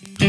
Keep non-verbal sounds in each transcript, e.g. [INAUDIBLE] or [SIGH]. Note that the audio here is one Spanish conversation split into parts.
Mm-hmm.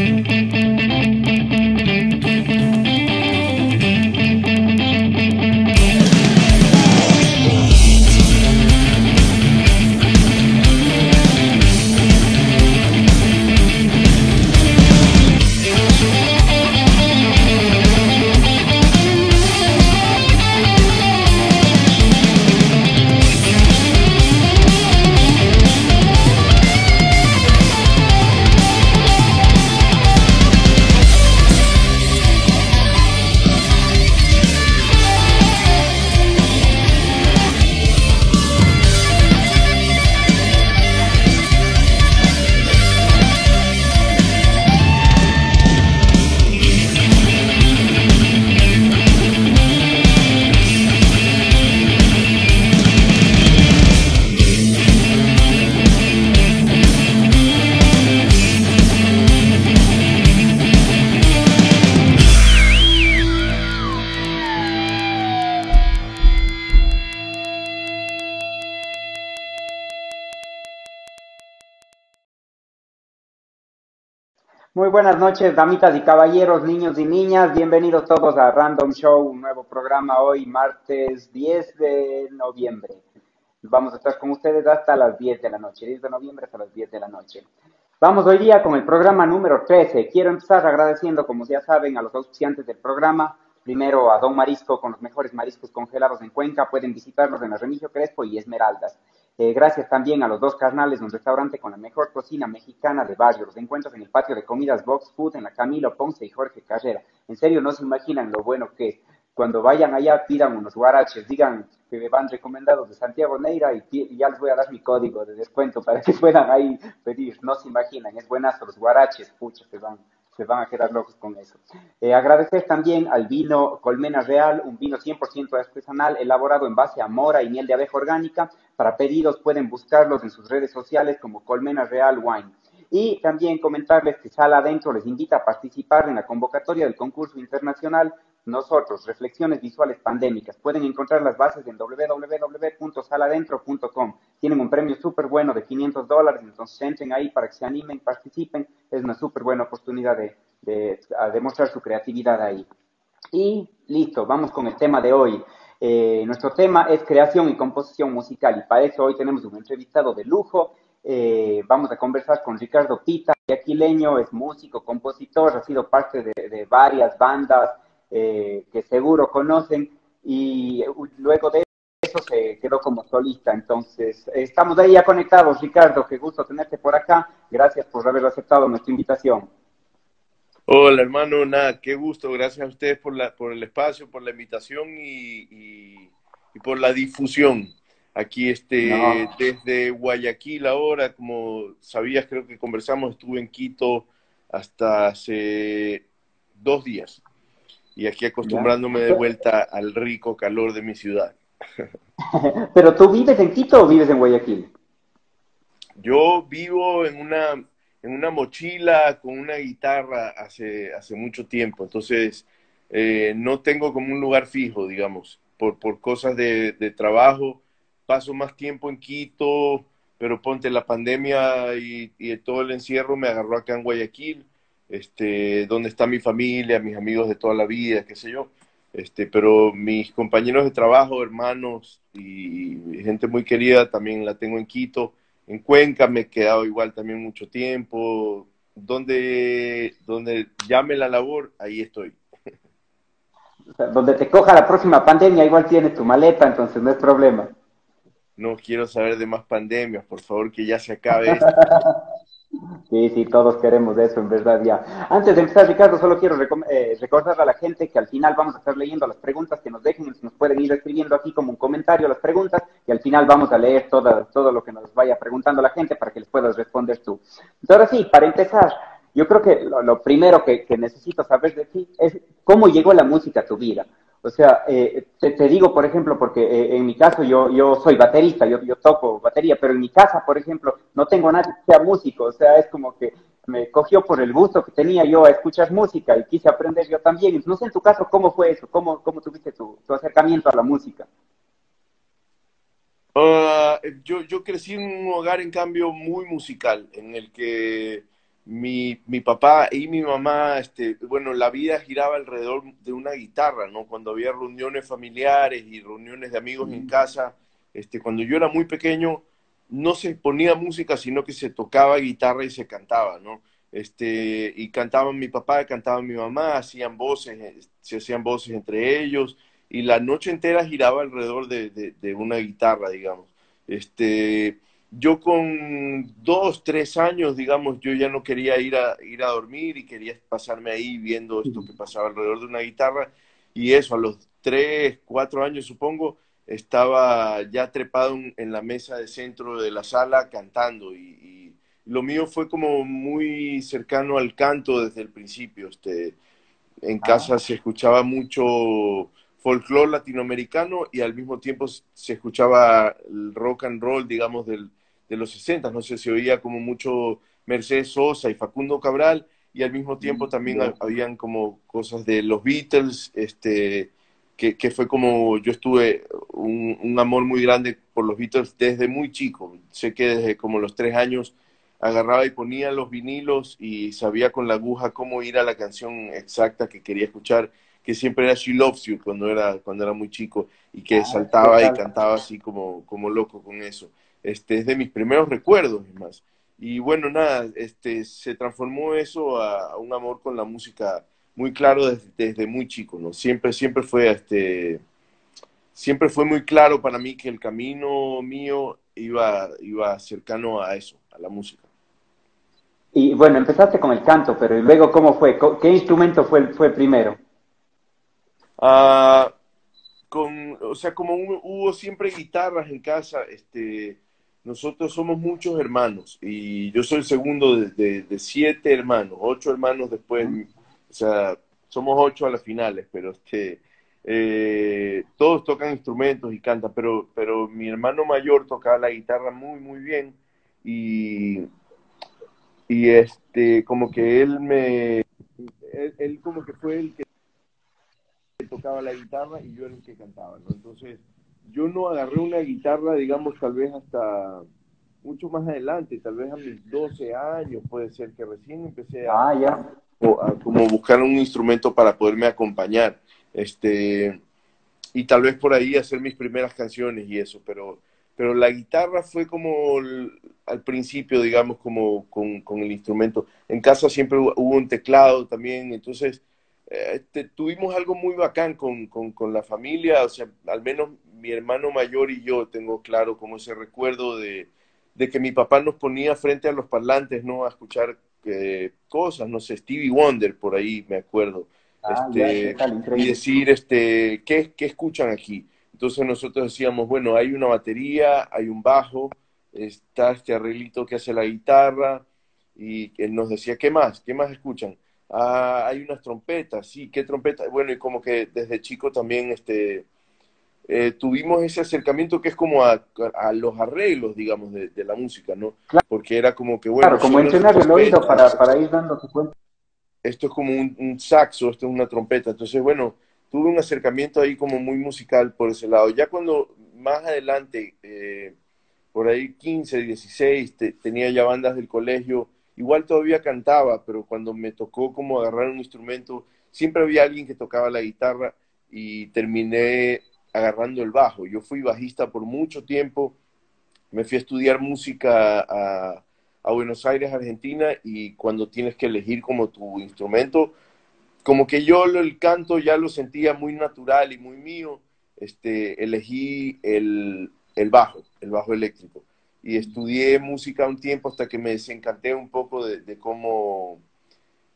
Buenas noches, damitas y caballeros, niños y niñas. Bienvenidos todos a Random Show, un nuevo programa hoy, martes 10 de noviembre. Vamos a estar con ustedes hasta las 10 de la noche, 10 de noviembre hasta las 10 de la noche. Vamos hoy día con el programa número 13. Quiero empezar agradeciendo, como ya saben, a los auspiciantes del programa. Primero a Don Marisco con los mejores mariscos congelados en Cuenca. Pueden visitarlos en la Remigio Crespo y Esmeraldas. Eh, gracias también a los dos carnales, un restaurante con la mejor cocina mexicana de barrio. Los encuentros en el patio de comidas Box Food en la Camilo Ponce y Jorge Carrera. En serio, no se imaginan lo bueno que es. Cuando vayan allá, pidan unos guaraches, digan que me van recomendados de Santiago Neira y, ya les voy a dar mi código de descuento para que [LAUGHS] puedan ahí pedir. No se imaginan, es buenazo los guaraches, pucha, que van se van a quedar locos con eso. Eh, agradecer también al vino Colmena Real, un vino 100% artesanal elaborado en base a mora y miel de abeja orgánica. Para pedidos pueden buscarlos en sus redes sociales como Colmena Real Wine. Y también comentarles que Sala Adentro les invita a participar en la convocatoria del concurso internacional nosotros, Reflexiones Visuales Pandémicas. Pueden encontrar las bases en www.saladentro.com. Tienen un premio súper bueno de 500 dólares, entonces entren ahí para que se animen, participen. Es una súper buena oportunidad de, demostrar su creatividad ahí. Y listo, vamos con el tema de hoy. Eh, nuestro tema es creación y composición musical y para eso hoy tenemos un entrevistado de lujo. Eh, vamos a conversar con Ricardo Pita, aquileño, es músico, compositor, ha sido parte de varias bandas, eh, que seguro conocen, y luego de eso se quedó como solista. Entonces, estamos ahí ya conectados, Ricardo, qué gusto tenerte por acá. Gracias por haber aceptado nuestra invitación. Hola, hermano, nada, qué gusto. Gracias a ustedes por, la, por el espacio, por la invitación y, por la difusión. Aquí este, desde Guayaquil ahora, como sabías, creo que conversamos, estuve en Quito hasta hace dos días y aquí acostumbrándome de vuelta al rico calor de mi ciudad. [LAUGHS] ¿Pero tú vives en Quito o vives en Guayaquil? Yo vivo en una, en una mochila con una guitarra hace, hace mucho tiempo, entonces eh, no tengo como un lugar fijo, digamos, por, por cosas de, de trabajo. Paso más tiempo en Quito, pero ponte la pandemia y, y todo el encierro me agarró acá en Guayaquil este, dónde está mi familia, mis amigos de toda la vida, qué sé yo. Este, pero mis compañeros de trabajo, hermanos y gente muy querida también la tengo en Quito. En Cuenca me he quedado igual también mucho tiempo. Donde, donde llame la labor, ahí estoy. donde te coja la próxima pandemia, igual tienes tu maleta, entonces no es problema. No quiero saber de más pandemias, por favor, que ya se acabe [LAUGHS] esto. Sí, sí, todos queremos eso, en verdad, ya. Antes de empezar, Ricardo, solo quiero eh, recordar a la gente que al final vamos a estar leyendo las preguntas que nos dejen, nos pueden ir escribiendo aquí como un comentario las preguntas, y al final vamos a leer todo, todo lo que nos vaya preguntando la gente para que les puedas responder tú. Entonces, ahora sí, para empezar, yo creo que lo, primero que, que necesito saber de ti es cómo llegó la música a tu vida. O sea, eh, te, digo, por ejemplo, porque eh, en mi caso yo, yo soy baterista, yo, yo toco batería, pero en mi casa, por ejemplo, no tengo nadie que sea músico, o sea, es como que me cogió por el gusto que tenía yo a escuchar música y quise aprender yo también. No sé en tu caso cómo fue eso, cómo, cómo tuviste tu, tu acercamiento a la música. Ah, yo, yo crecí en un hogar, en cambio, muy musical, en el que mi, mi, papá y mi mamá, este, bueno, la vida giraba alrededor de una guitarra, ¿no? Cuando había reuniones familiares y reuniones de amigos en casa, este, cuando yo era muy pequeño, no se ponía música, sino que se tocaba guitarra y se cantaba, ¿no? Este, y cantaban mi papá, cantaban mi mamá, hacían voces, se hacían voces entre ellos, y la noche entera giraba alrededor de, de, de una guitarra, digamos. Este, yo con dos, tres años, digamos, yo ya no quería ir a, ir a dormir y quería pasarme ahí viendo esto que pasaba alrededor de una guitarra. Y eso, a los tres, cuatro años, supongo, estaba ya trepado en la mesa de centro de la sala cantando. Y, lo mío fue como muy cercano al canto desde el principio. Este, en casa se escuchaba mucho folclore latinoamericano y al mismo tiempo se escuchaba el rock and roll, digamos, del, de los 60, no sé, se oía como mucho Mercedes Sosa y Facundo Cabral, y al mismo tiempo mm, también habían como cosas de los Beatles, este, que, que fue como yo estuve un, un, amor muy grande por los Beatles desde muy chico. Sé que desde como los tres años agarraba y ponía los vinilos y sabía con la aguja cómo ir a la canción exacta que quería escuchar, que siempre era She Loves You cuando era, cuando era muy chico y que ah, saltaba y cantaba así como, como loco con eso este, es de mis primeros recuerdos, más. Y bueno, nada, este, se transformó eso a, un amor con la música muy claro desde, muy chico, ¿no? Siempre, siempre fue, este, siempre fue muy claro para mí que el camino mío iba, iba cercano a eso, a la música. Y bueno, empezaste con el canto, pero luego cómo fue? ¿Qué instrumento fue, fue primero? Ah, con, o sea, como hubo siempre guitarras en casa, este, nosotros somos muchos hermanos y yo soy el segundo de, siete hermanos, ocho hermanos después, o sea, somos ocho a las finales, pero este, eh, todos tocan instrumentos y cantan, pero, pero mi hermano mayor tocaba la guitarra muy, muy bien y, y este, como que él me, él, como que fue el que tocaba la guitarra y yo era el que cantaba, ¿no? Entonces, yo no agarré una guitarra, digamos, tal vez hasta mucho más adelante, tal vez a mis 12 años, puede ser que recién empecé a, ah, como buscar un instrumento para poderme acompañar. Este, y tal vez por ahí hacer mis primeras canciones y eso, pero, pero la guitarra fue como al principio, digamos, como con, con, el instrumento. En casa siempre hubo un teclado también, entonces este, tuvimos algo muy bacán con, con, con, la familia, o sea, al menos mi hermano mayor y yo tengo claro como ese recuerdo de, de que mi papá nos ponía frente a los parlantes, ¿no? A escuchar eh, cosas, no sé, Stevie Wonder, por ahí me acuerdo. Ah, este, y decir, este, ¿qué, ¿qué escuchan aquí? Entonces nosotros decíamos, bueno, hay una batería, hay un bajo, está este arreglito que hace la guitarra, y él nos decía, ¿qué más? ¿Qué más escuchan? ah, hay unas trompetas, sí, ¿qué trompeta? Bueno, y como que desde chico también este, eh, tuvimos ese acercamiento que es como a, a los arreglos, digamos, de, de, la música, ¿no? Porque era como que, bueno... Claro, como entrenar el oído para, para ir dando su cuenta. Esto es como un, un, saxo, esto es una trompeta. Entonces, bueno, tuve un acercamiento ahí como muy musical por ese lado. Ya cuando más adelante, eh, por ahí 15, 16, tenía ya bandas del colegio, igual todavía cantaba, pero cuando me tocó como agarrar un instrumento, siempre había alguien que tocaba la guitarra y terminé agarrando el bajo. Yo fui bajista por mucho tiempo, me fui a estudiar música a, Buenos Aires, Argentina, y cuando tienes que elegir como tu instrumento, como que yo el canto ya lo sentía muy natural y muy mío, este, elegí el, el bajo, el bajo eléctrico y estudié música un tiempo hasta que me desencanté un poco de, cómo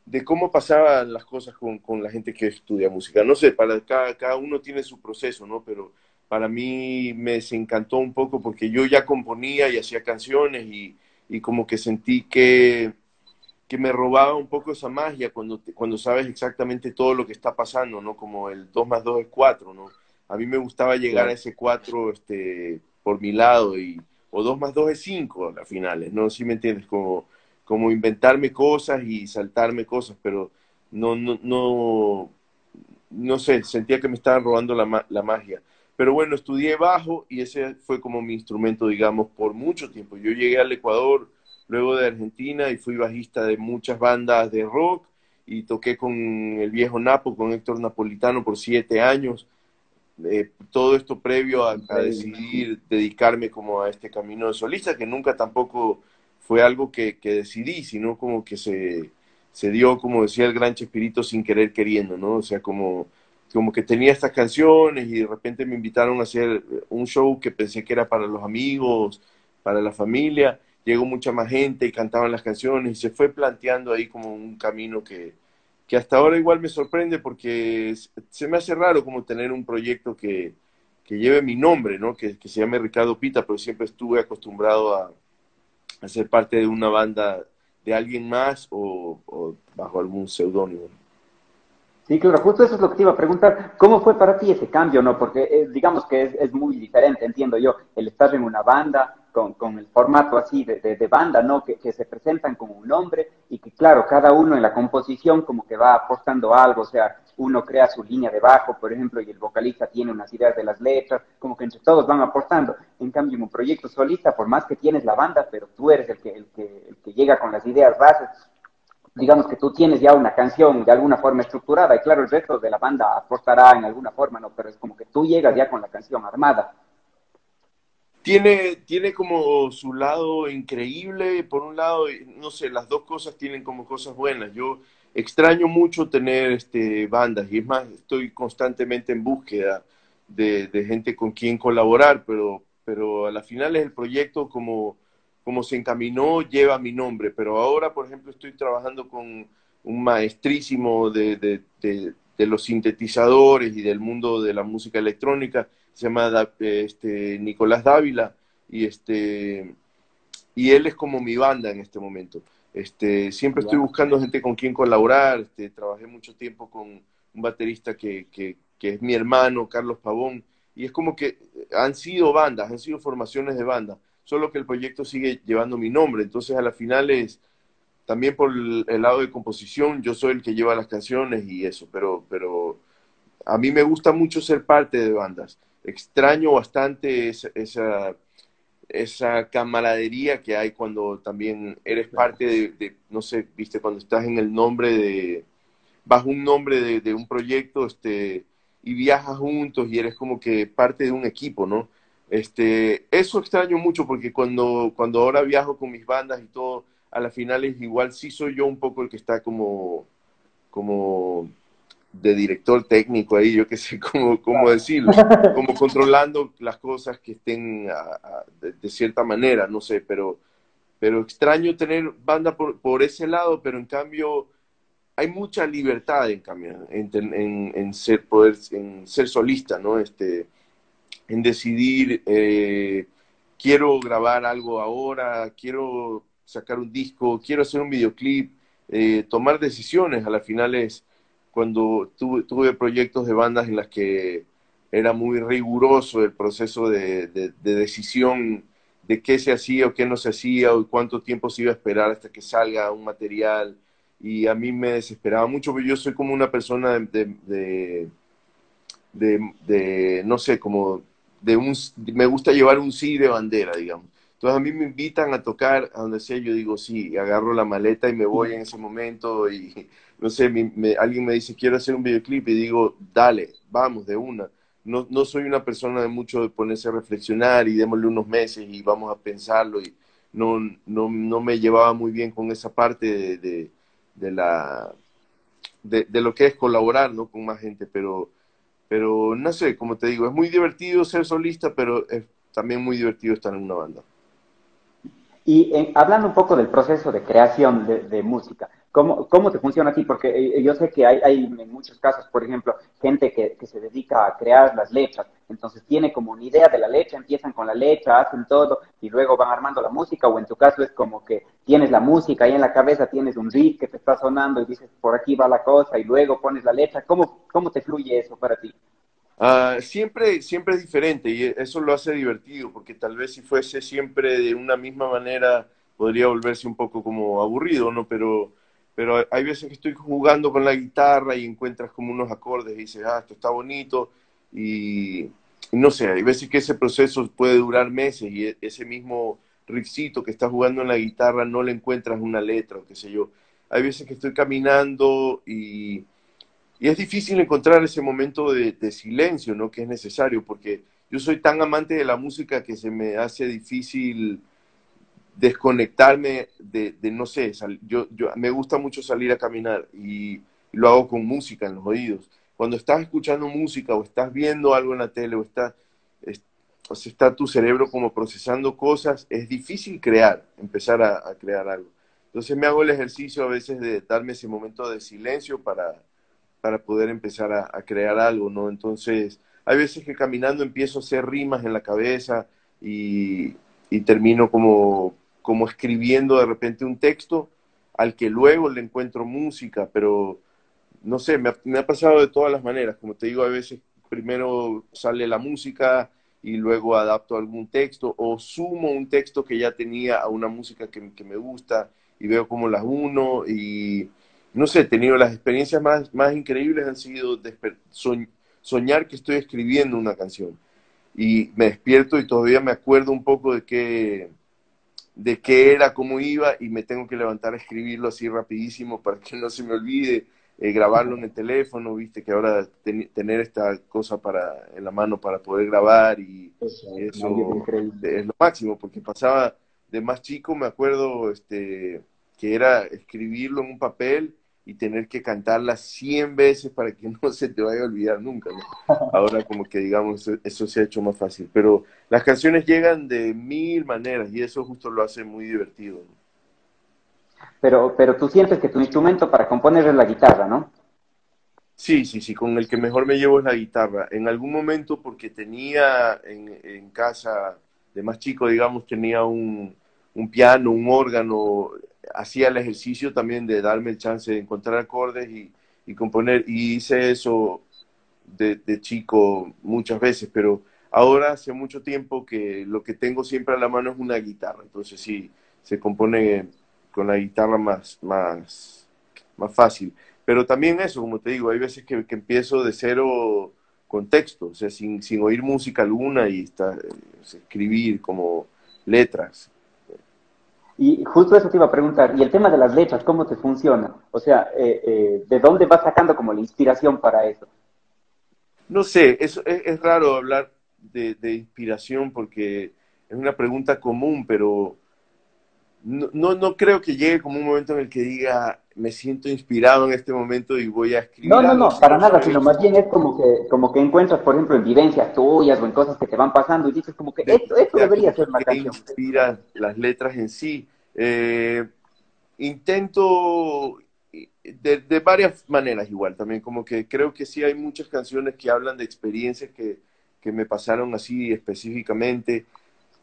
de cómo pasaban las cosas con, con, la gente que estudia música. No sé, para cada, cada uno tiene su proceso, ¿no? Pero para mí me desencantó un poco porque yo ya componía y hacía canciones y, y como que sentí que, que me robaba un poco esa magia cuando, cuando sabes exactamente todo lo que está pasando, ¿no? Como el 2 más 2 es 4, ¿no? A mí me gustaba llegar a ese 4 este, por mi lado y, o 2 más 2 es 5 a las finales, ¿no? Si me entiendes, como, como inventarme cosas y saltarme cosas, pero no, no, no, no sé, sentía que me estaban robando la, la magia. Pero bueno, estudié bajo y ese fue como mi instrumento, digamos, por mucho tiempo. Yo llegué al Ecuador luego de Argentina y fui bajista de muchas bandas de rock y toqué con el viejo Napo, con Héctor Napolitano por siete años. Eh, todo esto previo a, decidir dedicarme como a este camino de solista, que nunca tampoco fue algo que, decidí, sino como que se, se, dio, como decía el gran Chespirito, sin querer queriendo, ¿no? O sea, como, como que tenía estas canciones y de repente me invitaron a hacer un show que pensé que era para los amigos, para la familia, llegó mucha más gente y cantaban las canciones y se fue planteando ahí como un camino que, que hasta ahora igual me sorprende porque se me hace raro como tener un proyecto que, que lleve mi nombre, ¿no? Que, que, se llame Ricardo Pita, pero siempre estuve acostumbrado a, a ser parte de una banda de alguien más o, bajo algún seudónimo. Sí, claro, justo eso es lo que te iba a preguntar. ¿Cómo fue para ti ese cambio, no? Porque eh, digamos que es, muy diferente, entiendo yo, el estar en una banda con, con el formato así de, de, banda, ¿no? Que, se presentan como un nombre y que, claro, cada uno en la composición como que va aportando algo, o sea, uno crea su línea de bajo, por ejemplo, y el vocalista tiene unas ideas de las letras, como que entre todos van aportando. En cambio, en un proyecto solista, por más que tienes la banda, pero tú eres el que, el que, el que llega con las ideas bases, digamos que tú tienes ya una canción de alguna forma estructurada, y claro, el resto de la banda aportará en alguna forma, ¿no? Pero es como que tú llegas ya con la canción armada. Tiene, tiene como su lado increíble, por un lado, no sé, las dos cosas tienen como cosas buenas. Yo extraño mucho tener este, bandas, y es más, estoy constantemente en búsqueda de, de gente con quien colaborar, pero, pero a la final el proyecto como como se encaminó lleva mi nombre, pero ahora, por ejemplo, estoy trabajando con un maestrísimo de, de, los sintetizadores y del mundo de la música electrónica, se llama este, Nicolás Dávila, y, este, y él es como mi banda en este momento. Este, siempre estoy buscando gente con quien colaborar, este, trabajé mucho tiempo con un baterista que, que, que es mi hermano, Carlos Pavón, y es como que han sido bandas, han sido formaciones de bandas solo que el proyecto sigue llevando mi nombre. Entonces, a la final es también por el, lado de composición, yo soy el que lleva las canciones y eso, pero, pero a mí me gusta mucho ser parte de bandas. Extraño bastante esa, esa, esa camaradería que hay cuando también eres parte de, no sé, viste, cuando estás en el nombre de, bajo un nombre de, de un proyecto, este, y viajas juntos y eres como que parte de un equipo, ¿no? Este, eso extraño mucho porque cuando, cuando ahora viajo con mis bandas y todo, a la final es igual, sí soy yo un poco el que está como, como de director técnico ahí, yo qué sé cómo, cómo decirlo, [LAUGHS] como controlando las cosas que estén de, cierta manera, no sé, pero, pero extraño tener banda por, por, ese lado, pero en cambio hay mucha libertad en cambio, en, en, en ser, poder, en ser solista, ¿no? Este, en decidir, eh, quiero grabar algo ahora, quiero sacar un disco, quiero hacer un videoclip, eh, tomar decisiones. A la final es cuando tuve, tuve, proyectos de bandas en las que era muy riguroso el proceso de, de, decisión de qué se hacía o qué no se hacía o cuánto tiempo se iba a esperar hasta que salga un material. Y a mí me desesperaba mucho, porque yo soy como una persona de, de no sé, como de un, me gusta llevar un sí de bandera, digamos. Entonces a mí me invitan a tocar a donde sea, yo digo sí, agarro la maleta y me voy en ese momento y no sé, alguien me dice quiero hacer un videoclip y digo dale, vamos de una. No, no soy una persona de mucho de ponerse a reflexionar y démosle unos meses y vamos a pensarlo y no, no, no me llevaba muy bien con esa parte de, de, la, de, lo que es colaborar ¿no? con más gente, pero pero no sé, como te digo, es muy divertido ser solista, pero es también muy divertido estar en una banda. Y eh, hablando un poco del proceso de creación de, música, ¿cómo, ¿cómo, te funciona aquí? Porque eh, yo sé que hay, hay, en muchos casos, por ejemplo, gente que, que, se dedica a crear las letras, entonces tiene como una idea de la letra, empiezan con la letra, hacen todo y luego van armando la música, o en tu caso es como que tienes la música y en la cabeza tienes un riff que te está sonando y dices, por aquí va la cosa y luego pones la letra. ¿Cómo, cómo te fluye eso para ti? Uh, siempre, siempre es diferente y eso lo hace divertido, porque tal vez si fuese siempre de una misma manera podría volverse un poco como aburrido, ¿no? Pero, pero hay veces que estoy jugando con la guitarra y encuentras como unos acordes y dices, ah, esto está bonito y, no sé, hay veces que ese proceso puede durar meses y e, ese mismo riffcito que estás jugando en la guitarra, no le encuentras una letra o qué sé yo. Hay veces que estoy caminando y, y es difícil encontrar ese momento de, de, silencio, ¿no? Que es necesario, porque yo soy tan amante de la música que se me hace difícil desconectarme de, de no sé, yo, yo, me gusta mucho salir a caminar y, lo hago con música en los oídos. Cuando estás escuchando música o estás viendo algo en la tele o está, o está tu cerebro como procesando cosas, es difícil crear, empezar a, crear algo. Entonces me hago el ejercicio a veces de darme ese momento de silencio para, para poder empezar a, a crear algo, ¿no? Entonces, hay veces que caminando empiezo a hacer rimas en la cabeza y, y termino como como escribiendo de repente un texto al que luego le encuentro música, pero no sé, me ha, pasado de todas las maneras. Como te digo, a veces primero sale la música y luego adapto algún texto o sumo un texto que ya tenía a una música que, me gusta y veo cómo las uno y no sé, he tenido las experiencias más, más increíbles han sido soñar que estoy escribiendo una canción y me despierto y todavía me acuerdo un poco de qué de qué era, cómo iba, y me tengo que levantar a escribirlo así rapidísimo para que [LAUGHS] no se me olvide, eh, grabarlo en el teléfono, viste que ahora tener esta cosa para en la mano para poder grabar y eso, es lo máximo, porque pasaba de más chico, me acuerdo este, que era escribirlo en un papel y tener que cantarla 100 veces para que [LAUGHS] no se te vaya a olvidar nunca. Ahora como que digamos eso, se ha hecho más fácil, pero las canciones llegan de mil maneras y eso justo lo hace muy divertido. Pero, pero tú sientes que tu instrumento para componer es la guitarra, ¿no? Sí, sí, sí, con el que mejor me llevo es la guitarra. En algún momento, porque tenía en, en casa de más chico, digamos, tenía un, un piano, un órgano, hacía el ejercicio también de darme el chance de encontrar acordes y, y componer. Y hice eso de, de, chico muchas veces, pero ahora hace mucho tiempo que lo que tengo siempre a la mano es una guitarra. Entonces sí, se compone con la guitarra más, más, más fácil. Pero también eso, como te digo, hay veces que, que empiezo de cero con texto, o sea, sin, sin oír música alguna y está, escribir como letras. Y justo eso te iba a preguntar, y el tema de las letras, ¿cómo te funciona? O sea, eh, eh, ¿de dónde vas sacando como la inspiración para eso? No sé, es, es, raro hablar de, de, inspiración porque es una pregunta común, pero no, no, no, creo que llegue como un momento en el que diga, me siento inspirado en este momento y voy a escribir. No, no, no, para nada, sino más bien es como que, como que encuentras, por ejemplo, en vivencias tuyas o en cosas que te van pasando y dices como que esto, esto debería ser una canción. inspira las letras en sí. Eh, intento de, de, varias maneras igual, también como que creo que sí hay muchas canciones que hablan de experiencias que, que me pasaron así específicamente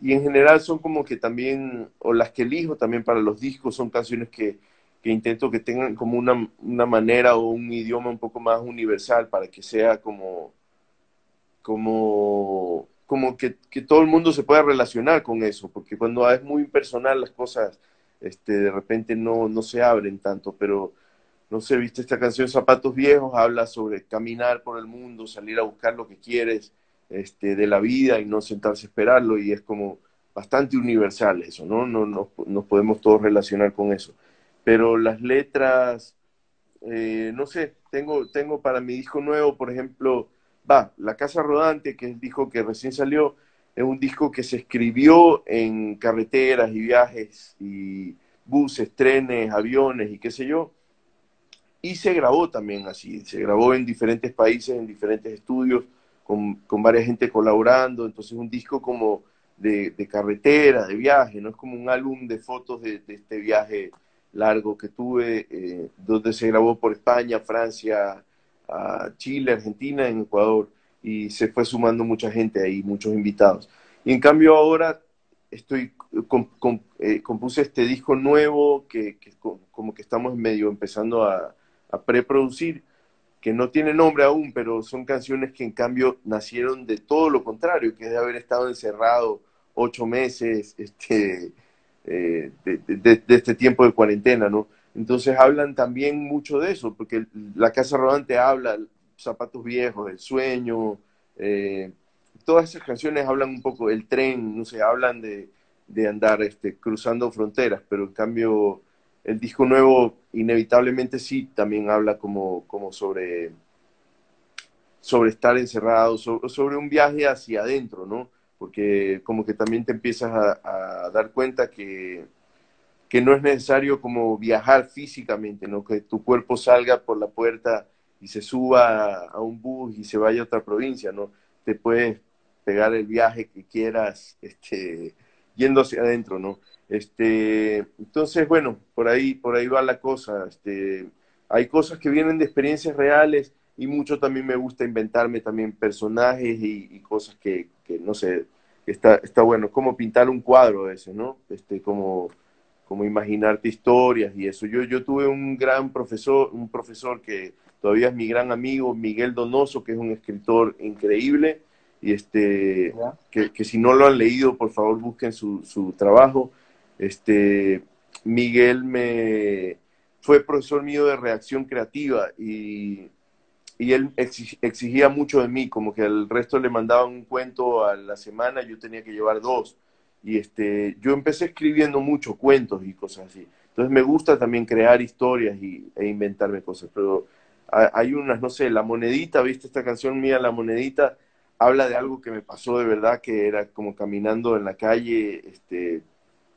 y en general son como que también, o las que elijo también para los discos, son canciones que, que intento que tengan como una, una, manera o un idioma un poco más universal para que sea como, como, como que, que todo el mundo se pueda relacionar con eso, porque cuando es muy personal las cosas este, de repente no, no se abren tanto, pero no sé, viste esta canción Zapatos Viejos, habla sobre caminar por el mundo, salir a buscar lo que quieres, este, de la vida y no sentarse a esperarlo y es como bastante universal eso, ¿no? No, nos podemos todos relacionar con eso. Pero las letras, eh, no sé, tengo, tengo para mi disco nuevo, por ejemplo, va, La Casa Rodante, que es el disco que recién salió, es un disco que se escribió en carreteras y viajes y buses, trenes, aviones y qué sé yo. Y se grabó también así, se grabó en diferentes países, en diferentes estudios con, varias gente colaborando, entonces un disco como de, carretera, de viaje, no es como un álbum de fotos de, este viaje largo que tuve, eh, donde se grabó por España, Francia, Chile, Argentina, en Ecuador, y se fue sumando mucha gente ahí, muchos invitados. Y en cambio ahora estoy, eh, compuse este disco nuevo que, como que estamos medio empezando a, a preproducir, que no tiene nombre aún, pero son canciones que en cambio nacieron de todo lo contrario, que es de haber estado encerrado ocho meses [LAUGHS] este, eh, de, este tiempo de cuarentena, ¿no? Entonces hablan también mucho de eso, porque la Casa Rodante habla, zapatos viejos, el sueño, eh, todas esas canciones hablan un poco del tren, no sé, hablan de, de andar este, cruzando fronteras, pero en cambio el disco nuevo inevitablemente sí también habla como, como sobre, sobre estar encerrado, sobre, un viaje hacia adentro, ¿no? Porque como que también te empiezas a, dar cuenta que, que no es necesario como viajar físicamente, ¿no? Que tu cuerpo salga por la puerta y se suba a un bus y se vaya a otra provincia, ¿no? Te puedes pegar el viaje que quieras, este, yendo hacia adentro, ¿no? Este, entonces, bueno, por ahí, por ahí va la cosa. Este, hay cosas que vienen de experiencias reales y mucho también me gusta inventarme también personajes y, cosas que, no sé, está, está bueno, como pintar un cuadro ese, ¿no? Este, como, como imaginarte historias y eso. Yo, yo tuve un gran profesor, un profesor que todavía es mi gran amigo, Miguel Donoso, que es un escritor increíble y este, que, que, si no lo han leído, por favor busquen su, su trabajo. Este, Miguel me fue profesor mío de reacción creativa y, y él exigía mucho de mí, como que al resto le mandaban un cuento a la semana, yo tenía que llevar dos. Y este, yo empecé escribiendo muchos cuentos y cosas así. Entonces me gusta también crear historias y, e inventarme cosas, pero hay unas, no sé, La Monedita, ¿viste esta canción mía, La Monedita? Habla de algo que me pasó de verdad, que era como caminando en la calle, este,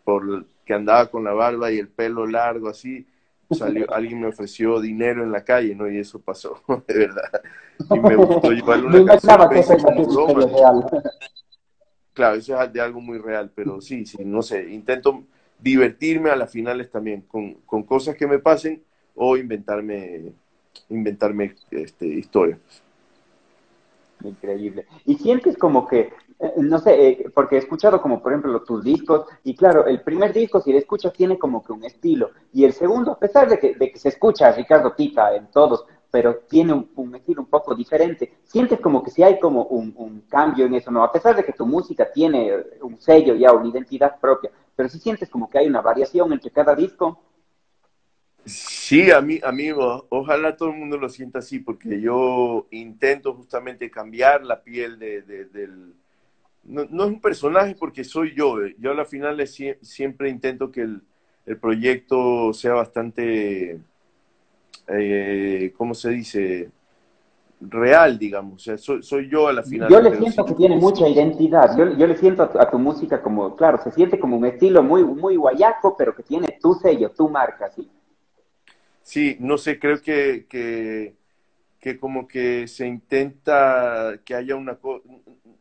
por que andaba con la barba y el pelo largo así, salió, [LAUGHS] alguien me ofreció dinero en la calle, ¿no? Y eso pasó, [LAUGHS] de verdad. Y me [LAUGHS] gustó llevarle una canción Claro, eso es de algo muy real, pero sí, sí, no sé, intento divertirme a las finales también con, con cosas que me pasen o inventarme, inventarme este, historias. Increíble. Y sientes como que no sé, eh, porque he escuchado como por ejemplo tus discos, y claro, el primer disco, si lo escuchas, tiene como que un estilo, y el segundo, a pesar de que, de que se escucha a Ricardo Tita en todos, pero tiene un, estilo un poco diferente, sientes como que si hay como un, un, cambio en eso, ¿no? A pesar de que tu música tiene un sello ya, una identidad propia, pero si sientes como que hay una variación entre cada disco. Sí, a mí, amigo, ojalá todo el mundo lo sienta así, porque yo intento justamente cambiar la piel de, del no, no, es un personaje porque soy yo. Eh. Yo a la final siempre intento que el, proyecto sea bastante, eh, ¿cómo se dice? Real, digamos. O sea, soy, yo a la final. Yo le siento que tiene mucha identidad. Yo, yo le siento a tu, música como, claro, se siente como un estilo muy, muy guayaco, pero que tiene tu sello, tu marca, sí. Sí, no sé, creo que, que, que como que se intenta que haya una cosa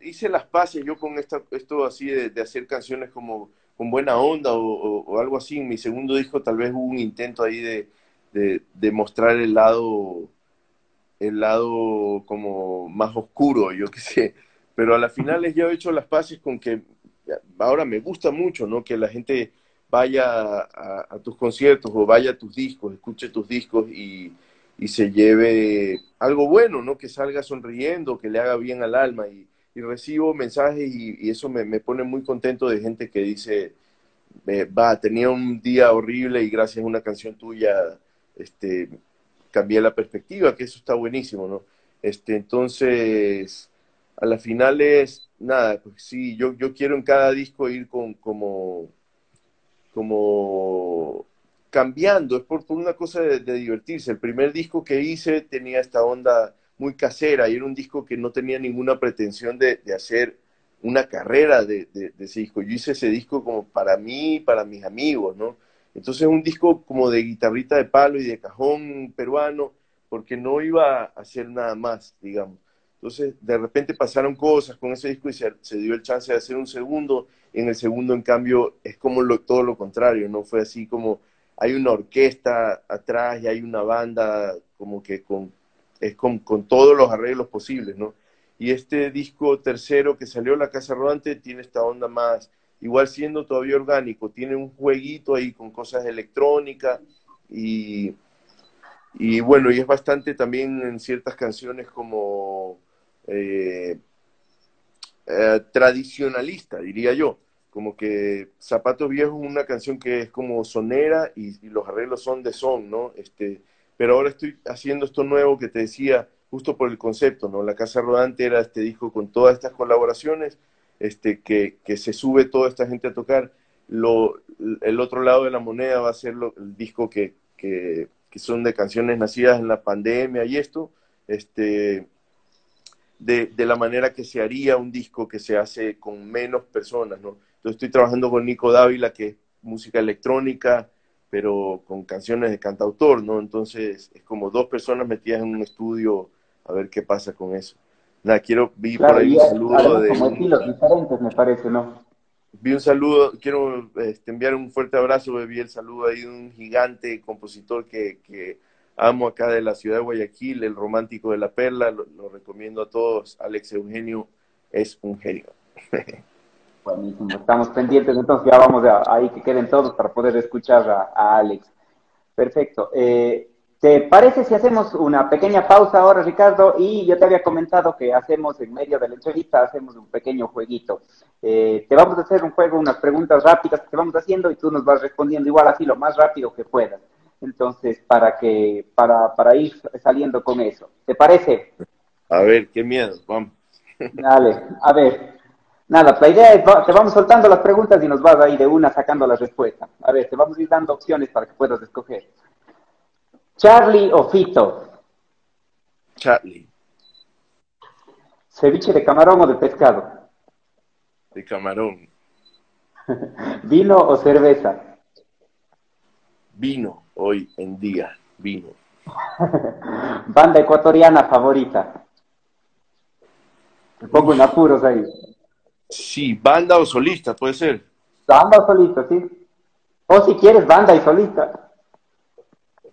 hice las paces yo con esta, esto así de, hacer canciones como con buena onda o, algo así. En mi segundo disco tal vez hubo un intento ahí de, de, mostrar el lado, el lado como más oscuro, yo qué sé. Pero a la final ya he hecho las paces con que ahora me gusta mucho, ¿no? Que la gente vaya a, tus conciertos o vaya a tus discos, escuche tus discos y, y se lleve algo bueno, ¿no? Que salga sonriendo, que le haga bien al alma y, recibo mensajes y, eso me, pone muy contento de gente que dice, va, tenía un día horrible y gracias a una canción tuya este, cambié la perspectiva, que eso está buenísimo, ¿no? Este, entonces, a la final es, nada, pues sí, yo, yo quiero en cada disco ir con como, como cambiando, es por, una cosa de, de divertirse. El primer disco que hice tenía esta onda muy casera y era un disco que no tenía ninguna pretensión de, hacer una carrera de, ese disco. Yo hice ese disco como para mí, para mis amigos, ¿no? Entonces un disco como de guitarrita de palo y de cajón peruano, porque no iba a hacer nada más, digamos. Entonces, de repente pasaron cosas con ese disco y se, dio el chance de hacer un segundo. En el segundo, en cambio, es como todo lo contrario, ¿no? Fue así como hay una orquesta atrás y hay una banda como que con es con, todos los arreglos posibles, ¿no? Y este disco tercero que salió, La Casa Rodante, tiene esta onda más, igual siendo todavía orgánico, tiene un jueguito ahí con cosas electrónicas y, y bueno, y es bastante también en ciertas canciones como eh, eh, tradicionalista, diría yo. Como que Zapatos Viejos es una canción que es como sonera y, y los arreglos son de son, ¿no? Este, pero ahora estoy haciendo esto nuevo que te decía justo por el concepto, ¿no? La Casa Rodante era este disco con todas estas colaboraciones, este, que, que se sube toda esta gente a tocar, lo, el otro lado de la moneda va a ser el disco que, que, que, son de canciones nacidas en la pandemia y esto, este, de, de, la manera que se haría un disco que se hace con menos personas, ¿no? Entonces estoy trabajando con Nico Dávila, que es música electrónica, pero con canciones de cantautor, ¿no? Entonces es como dos personas metidas en un estudio a ver qué pasa con eso. Nada, quiero, vi por ahí un saludo de... Como estilos diferentes, me parece, ¿no? Vi un saludo, quiero este, enviar un fuerte abrazo, vi el saludo ahí de un gigante compositor que, que, amo acá de la ciudad de Guayaquil, el romántico de la perla, lo, lo recomiendo a todos, Alex Eugenio es un genio. [LAUGHS] Buenísimo, estamos pendientes, entonces ya vamos a, ahí que queden todos para poder escuchar a, a Alex. Perfecto. Eh, ¿Te parece si hacemos una pequeña pausa ahora, Ricardo? Y yo te había comentado que hacemos en medio de la entrevista, hacemos un pequeño jueguito. Eh, te vamos a hacer un juego, unas preguntas rápidas que te vamos haciendo y tú nos vas respondiendo igual así lo más rápido que puedas. Entonces, para que, para, para ir saliendo con eso. ¿Te parece? A ver, qué miedo, vamos. Dale, a ver. Nada, la idea es, te vamos soltando las preguntas y nos vas ahí de una sacando la respuesta. A ver, te vamos a ir dando opciones para que puedas escoger. Charlie o Fito. Charlie. Ceviche de camarón o de pescado. De camarón. [LAUGHS] Vino o cerveza. Vino, hoy en día, vino. [LAUGHS] Banda ecuatoriana favorita. Me pongo en apuros ahí. Sí, banda o solista, puede ser. Banda o solista, sí. O si quieres, banda y solista.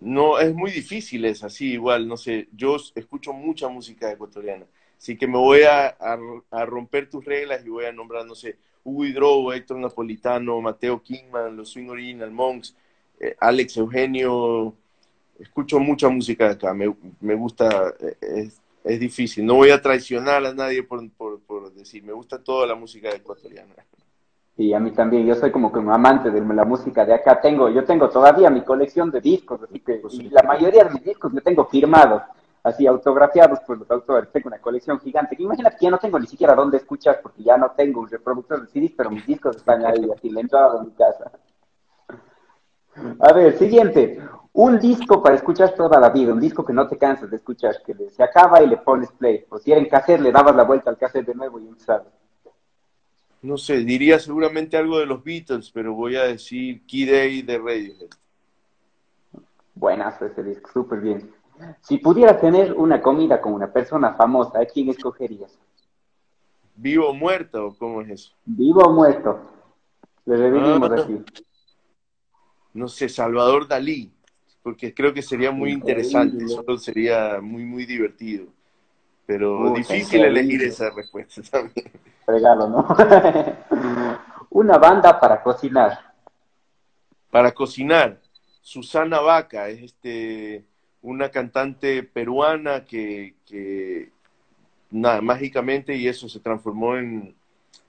No, es muy difícil, es así, igual, no sé. Yo escucho mucha música ecuatoriana. Así que me voy a, a, a romper tus reglas y voy a nombrar, no sé, Hugo Hidrobo, Héctor Napolitano, Mateo Kingman, los Swing Original Monks, eh, Alex Eugenio. Escucho mucha música de acá, me, me gusta, eh, es, es, difícil. No voy a traicionar a nadie por, por, por, decir, me gusta toda la música ecuatoriana. Sí, a mí también, yo soy como que un amante de la música de acá. Tengo, yo tengo todavía mi colección de discos, así que y la mayoría de mis discos yo tengo firmados así autografiados por los autores. Tengo una colección gigante. Imagínate que ya no tengo ni siquiera dónde escuchar porque ya no tengo un reproductor de CDs, pero mis discos están ahí, así, la entrada de mi casa. A ver, siguiente. Un disco para escuchar toda la vida, un disco que no te cansas de escuchar, que se acaba y le pones play. O si era en cassette, le dabas la vuelta al cassette de nuevo y empezabas. No sé, diría seguramente algo de los Beatles, pero voy a decir Key Day de Radiohead. Buenazo ese disco, súper bien. Si pudieras tener una comida con una persona famosa, ¿a quién escogerías? ¿Vivo o muerto? ¿O cómo es eso? Vivo o muerto. Le revivimos ah, aquí. No sé, Salvador Dalí, porque creo que sería muy interesante, solo sería muy, muy divertido. Pero Uy, difícil elegir esa respuesta también. [LAUGHS] Regalo, ¿no? [LAUGHS] una banda para cocinar. Para cocinar. Susana Vaca es este una cantante peruana que, que nada, mágicamente, y eso se transformó en,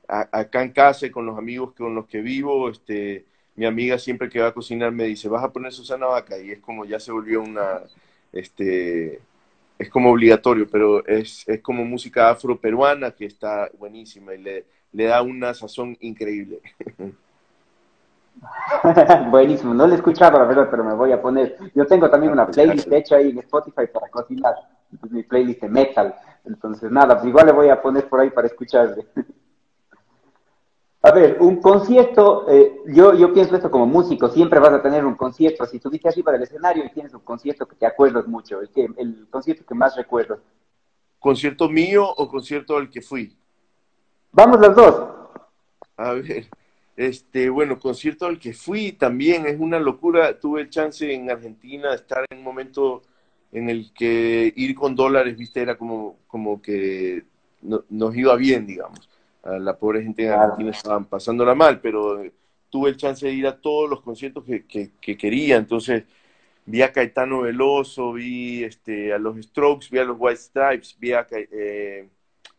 a, acá en casa con los amigos con los que vivo, este, mi amiga siempre que va a cocinar me dice, vas a poner Susana Vaca, y es como ya se volvió una, este, es como obligatorio, pero es, es como música afro-peruana que está buenísima y le, le da una sazón increíble. [LAUGHS] Buenísimo, no lo he escuchado la verdad, pero me voy a poner. Yo tengo también una playlist hecha ahí en Spotify para cocinar, mi playlist de metal. Entonces, nada, pues igual le voy a poner por ahí para escucharle. A ver, un concierto, eh, yo, yo pienso esto como músico, siempre vas a tener un concierto. Si estuviste arriba del escenario y tienes un concierto que te acuerdas mucho, el, que, el concierto que más recuerdas. ¿Concierto mío o concierto al que fui? Vamos los dos. A ver, este, bueno, concierto al que fui también es una locura. Tuve el chance en Argentina de estar en un momento en el que ir con dólares, viste, era como, como que no, nos iba bien, digamos. A la pobre gente en Argentina estaban pasándola mal, pero tuve el chance de ir a todos los conciertos que, que, que quería. Entonces, vi a Caetano Veloso, vi este, a los Strokes, vi a los White Stripes, vi a, eh,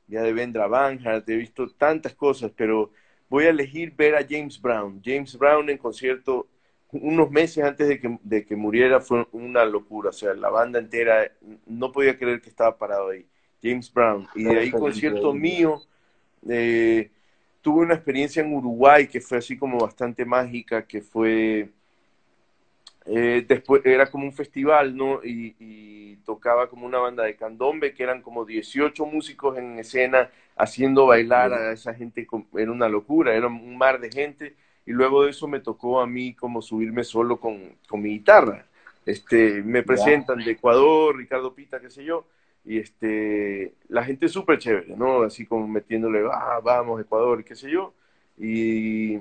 vi a Devendra Banhart, he visto tantas cosas, pero voy a elegir ver a James Brown. James Brown en concierto unos meses antes de que, de que muriera fue una locura. O sea, la banda entera no podía creer que estaba parado ahí. James Brown. Y de ahí concierto mío, eh, tuve una experiencia en Uruguay que fue así como bastante mágica, que fue, eh, después era como un festival, ¿no? Y, tocaba como una banda de candombe, que eran como 18 músicos en escena haciendo bailar a esa gente, era una locura, era un mar de gente, y luego de eso me tocó a mí como subirme solo con, con mi guitarra. Este, me presentan de Ecuador, Ricardo Pita, qué sé yo, y este, la gente es súper chévere, ¿no? Así como metiéndole, ah, vamos, Ecuador, qué sé yo. Y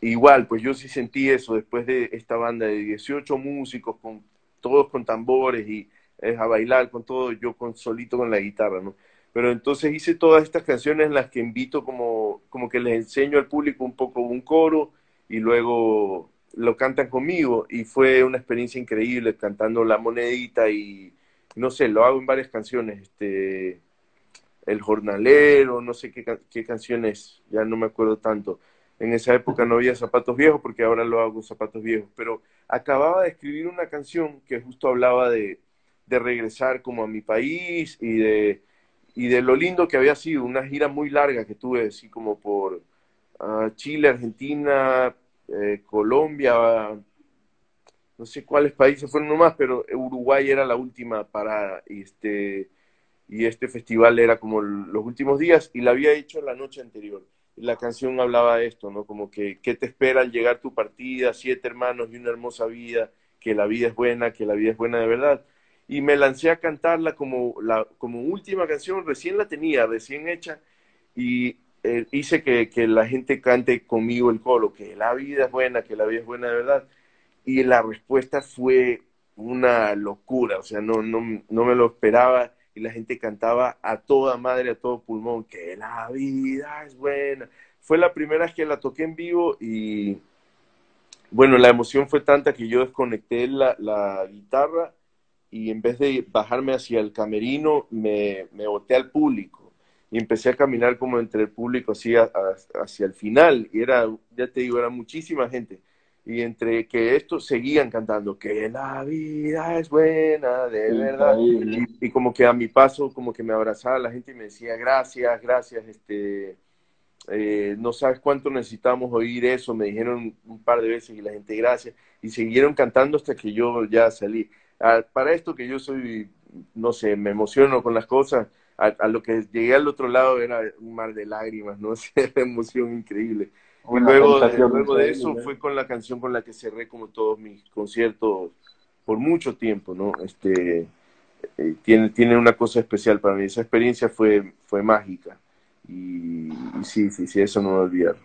igual, pues yo sí sentí eso después de esta banda de 18 músicos, con, todos con tambores y es a bailar con todo, yo con solito con la guitarra, ¿no? Pero entonces hice todas estas canciones en las que invito como, como que les enseño al público un poco un coro y luego lo cantan conmigo y fue una experiencia increíble cantando La Monedita y no sé, lo hago en varias canciones, este, El Jornalero, no sé qué, qué canciones, ya no me acuerdo tanto. En esa época no había zapatos viejos porque ahora lo hago con zapatos viejos, pero acababa de escribir una canción que justo hablaba de, regresar como a mi país y de, y de lo lindo que había sido, una gira muy larga que tuve así como por uh, Chile, Argentina, eh, Colombia, no sé cuáles países fueron nomás, pero Uruguay era la última parada y este, y este festival era como los últimos días y la había hecho la noche anterior. la canción hablaba de esto, ¿no? Como que, ¿qué te espera al llegar tu partida? Siete hermanos y una hermosa vida, que la vida es buena, que la vida es buena de verdad. Y me lancé a cantarla como, la, como última canción, recién la tenía, recién hecha, y eh, hice que, que la gente cante conmigo el coro, que la vida es buena, que la vida es buena de verdad y la respuesta fue una locura, o sea, no, no, no me lo esperaba y la gente cantaba a toda madre, a todo pulmón, que la vida es buena. Fue la primera vez que la toqué en vivo y bueno, la emoción fue tanta que yo desconecté la, la guitarra y en vez de bajarme hacia el camerino, me, me boté al público y empecé a caminar como entre el público así hacia el final y era, ya te digo, era muchísima gente y entre que estos seguían cantando que la vida es buena, de verdad, y, como que a mi paso, como que me abrazaba la gente y me decía gracias, gracias, este, eh, no sabes cuánto necesitamos oír eso, me dijeron un par de veces y la gente gracias, y siguieron cantando hasta que yo ya salí. Ah, para esto que yo soy, no sé, me emociono con las cosas, a, lo que llegué al otro lado era un mar de lágrimas, no [LAUGHS] sé, emoción increíble. Y luego, luego de eso fue con la canción con la que cerré como todos mis conciertos por mucho tiempo, ¿no? Este, eh, tiene, tiene una cosa especial para mí. Esa experiencia fue, fue mágica. Y, sí, sí, sí, eso no me olvidar.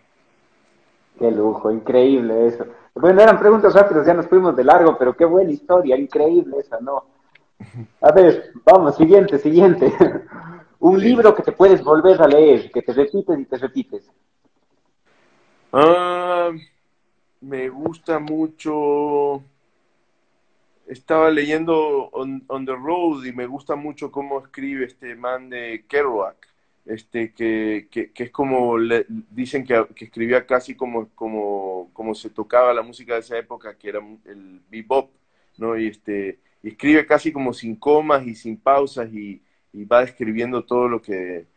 Qué lujo, increíble eso. Bueno, eran preguntas rápidas, ya nos fuimos de largo, pero qué buena historia, increíble esa, ¿no? A ver, vamos, siguiente, siguiente. [LAUGHS] Un libro que te puedes volver a leer, que te repites y te repites. Ah, me gusta mucho. Estaba leyendo on, the Road y me gusta mucho cómo escribe este man de Kerouac, este, que, que, es como, dicen que, escribía casi como, como, como se tocaba la música de esa época, que era el bebop, ¿no? Y, este, escribe casi como sin comas y sin pausas y, y va describiendo todo lo que,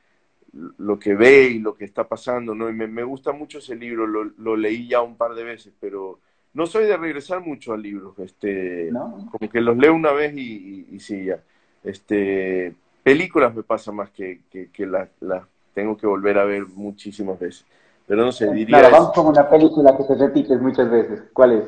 lo que ve y lo que está pasando, ¿no? Y me, gusta mucho ese libro, lo, leí ya un par de veces, pero no soy de regresar mucho a libros, este, como que los leo una vez y, y, sí, ya. Este, películas me pasa más que, que, las, tengo que volver a ver muchísimas veces. Pero no sé, diría... Claro, vamos con una película que te repites muchas veces. ¿Cuál es?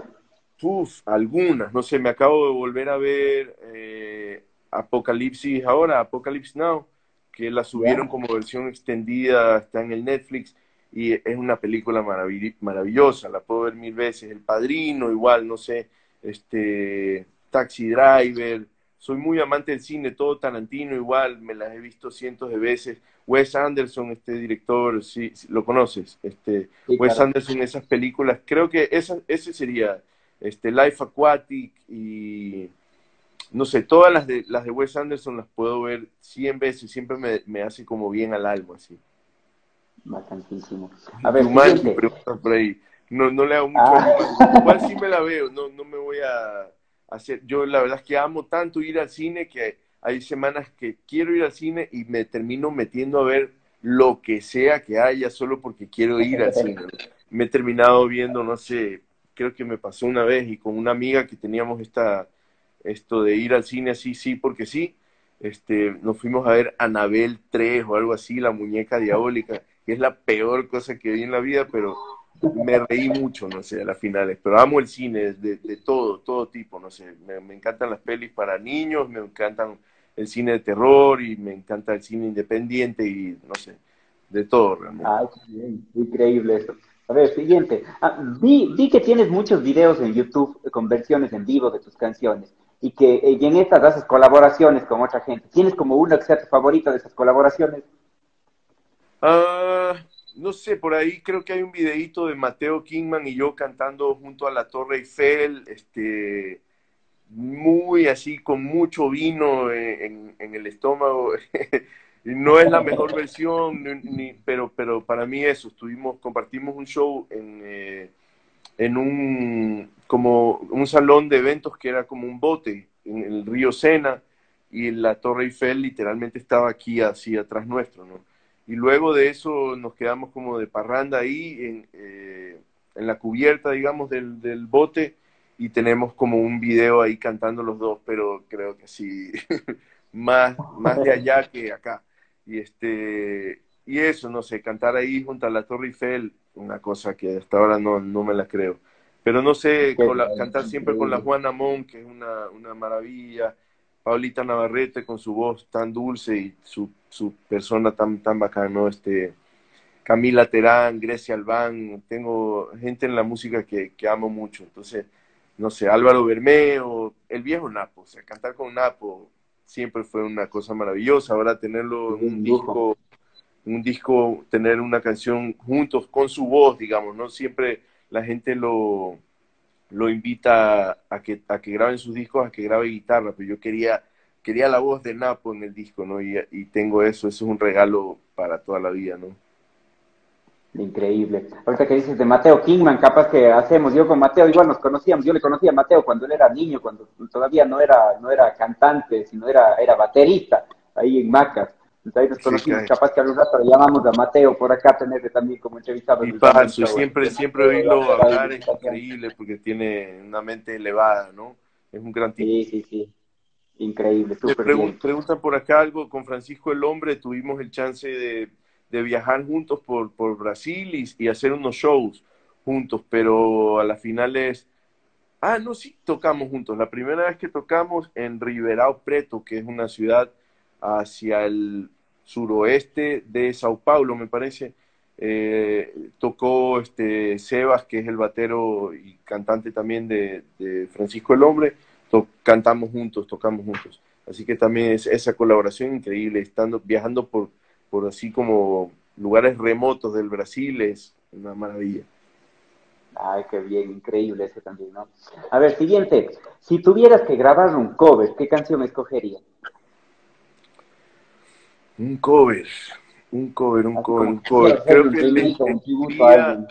Uf, algunas, no sé, me acabo de volver a ver eh, Apocalipsis ahora, Apocalipsis Now que la subieron como versión extendida, está en el Netflix y es una película maravillosa, la puedo ver mil veces. El Padrino, igual, no sé, este, Taxi Driver, soy muy amante del cine, todo Tarantino igual, me las he visto cientos de veces. Wes Anderson, este director, sí, lo conoces, este, Wes Anderson, esas películas, creo que esa, ese sería, este, Life Aquatic y no sé, todas las de, las de Wes Anderson las puedo ver 100 veces, siempre me, me hace como bien al alma, así. Bastantísimo. A ver, por ahí. No, no le hago mucho. Ah. Igual sí me la veo, no, no me voy a hacer. Yo la verdad es que amo tanto ir al cine que hay semanas que quiero ir al cine y me termino metiendo a ver lo que sea que haya solo porque quiero ir al cine. Me he terminado viendo, no sé, creo que me pasó una vez y con una amiga que teníamos esta, esto de ir al cine así, sí, porque sí, este, nos fuimos a ver Anabel 3 o algo así, la muñeca diabólica, que es la peor cosa que vi en la vida, pero me reí mucho, no sé, a las finales. Pero amo el cine de, de todo, todo tipo, no sé. Me, me, encantan las pelis para niños, me encantan el cine de terror y me encanta el cine independiente y no sé, de todo realmente. Ay, bien, increíble eso. A ver, siguiente. Ah, vi, vi, que tienes muchos videos en YouTube con versiones en vivo de tus canciones y que eh, y en estas haces colaboraciones con otra gente. ¿Tienes como una que sea tu favorita de esas colaboraciones? Ah, no sé, por ahí creo que hay un videíto de Mateo Kingman y yo cantando junto a la Torre Eiffel, este, muy así, con mucho vino en, en el estómago. [LAUGHS] no es la mejor versión, pero, pero para mí eso, estuvimos, compartimos un show en, eh, en un, como un salón de eventos que era como un bote en el río Sena y la Torre Eiffel literalmente estaba aquí así atrás nuestro, ¿no? Y luego de eso nos quedamos como de parranda ahí en, eh, en la cubierta, digamos, del, del, bote y tenemos como un video ahí cantando los dos, pero creo que sí, [LAUGHS] más, más de allá que acá. Y, este, y eso, no sé, cantar ahí junto a la Torre Eiffel, una cosa que hasta ahora no, no me la creo. Pero no sé, con la, cantar siempre con la Juana Mon, que es una, una maravilla, Paulita Navarrete con su voz tan dulce y su, su persona tan, tan bacana, ¿no? Este, Camila Terán, Grecia Albán, tengo gente en la música que, que amo mucho, entonces, no sé, Álvaro Bermeo, el viejo Napo, o sea, cantar con Napo siempre fue una cosa maravillosa, ahora tenerlo en un disco, un disco, tener una canción juntos con su voz, digamos, ¿no? Siempre la gente lo, lo invita a que, a que graben sus discos, a que grabe guitarra, pero yo quería, quería la voz de Napo en el disco, ¿no? Y, tengo eso, eso es un regalo para toda la vida, ¿no? Increíble. Ahorita que dices de Mateo Kingman, capaz que hacemos, yo con Mateo igual nos conocíamos, yo le conocía a Mateo cuando él era niño, cuando todavía no era, no era cantante, sino era, era baterista, ahí en Macas. Entonces ahí nos conocimos, sí, capaz que algún rato le llamamos a Mateo por acá, tenerle también como entrevistado. Y falso, siempre, siempre oírlo hablar es increíble porque tiene una mente elevada, ¿no? Es un gran tipo. Sí, sí, sí. Increíble, súper pregun bien. Preguntan por acá algo, con Francisco el Hombre tuvimos el chance de, de viajar juntos por, por Brasil y, y, hacer unos shows juntos, pero a las finales... Ah, no, sí, tocamos juntos. La primera vez que tocamos en Ribeirão Preto, que es una ciudad hacia el suroeste de Sao Paulo, me parece. Eh, tocó este Sebas, que es el batero y cantante también de, de Francisco el Hombre. Cantamos juntos, tocamos juntos. Así que también es esa colaboración increíble, estando viajando por, por así como lugares remotos del Brasil, es una maravilla. Ay, qué bien, increíble eso también, ¿no? A ver, siguiente. Si tuvieras que grabar un cover, ¿qué canción escogerías? Un cover, un cover, un cover, un cover. Creo que diría,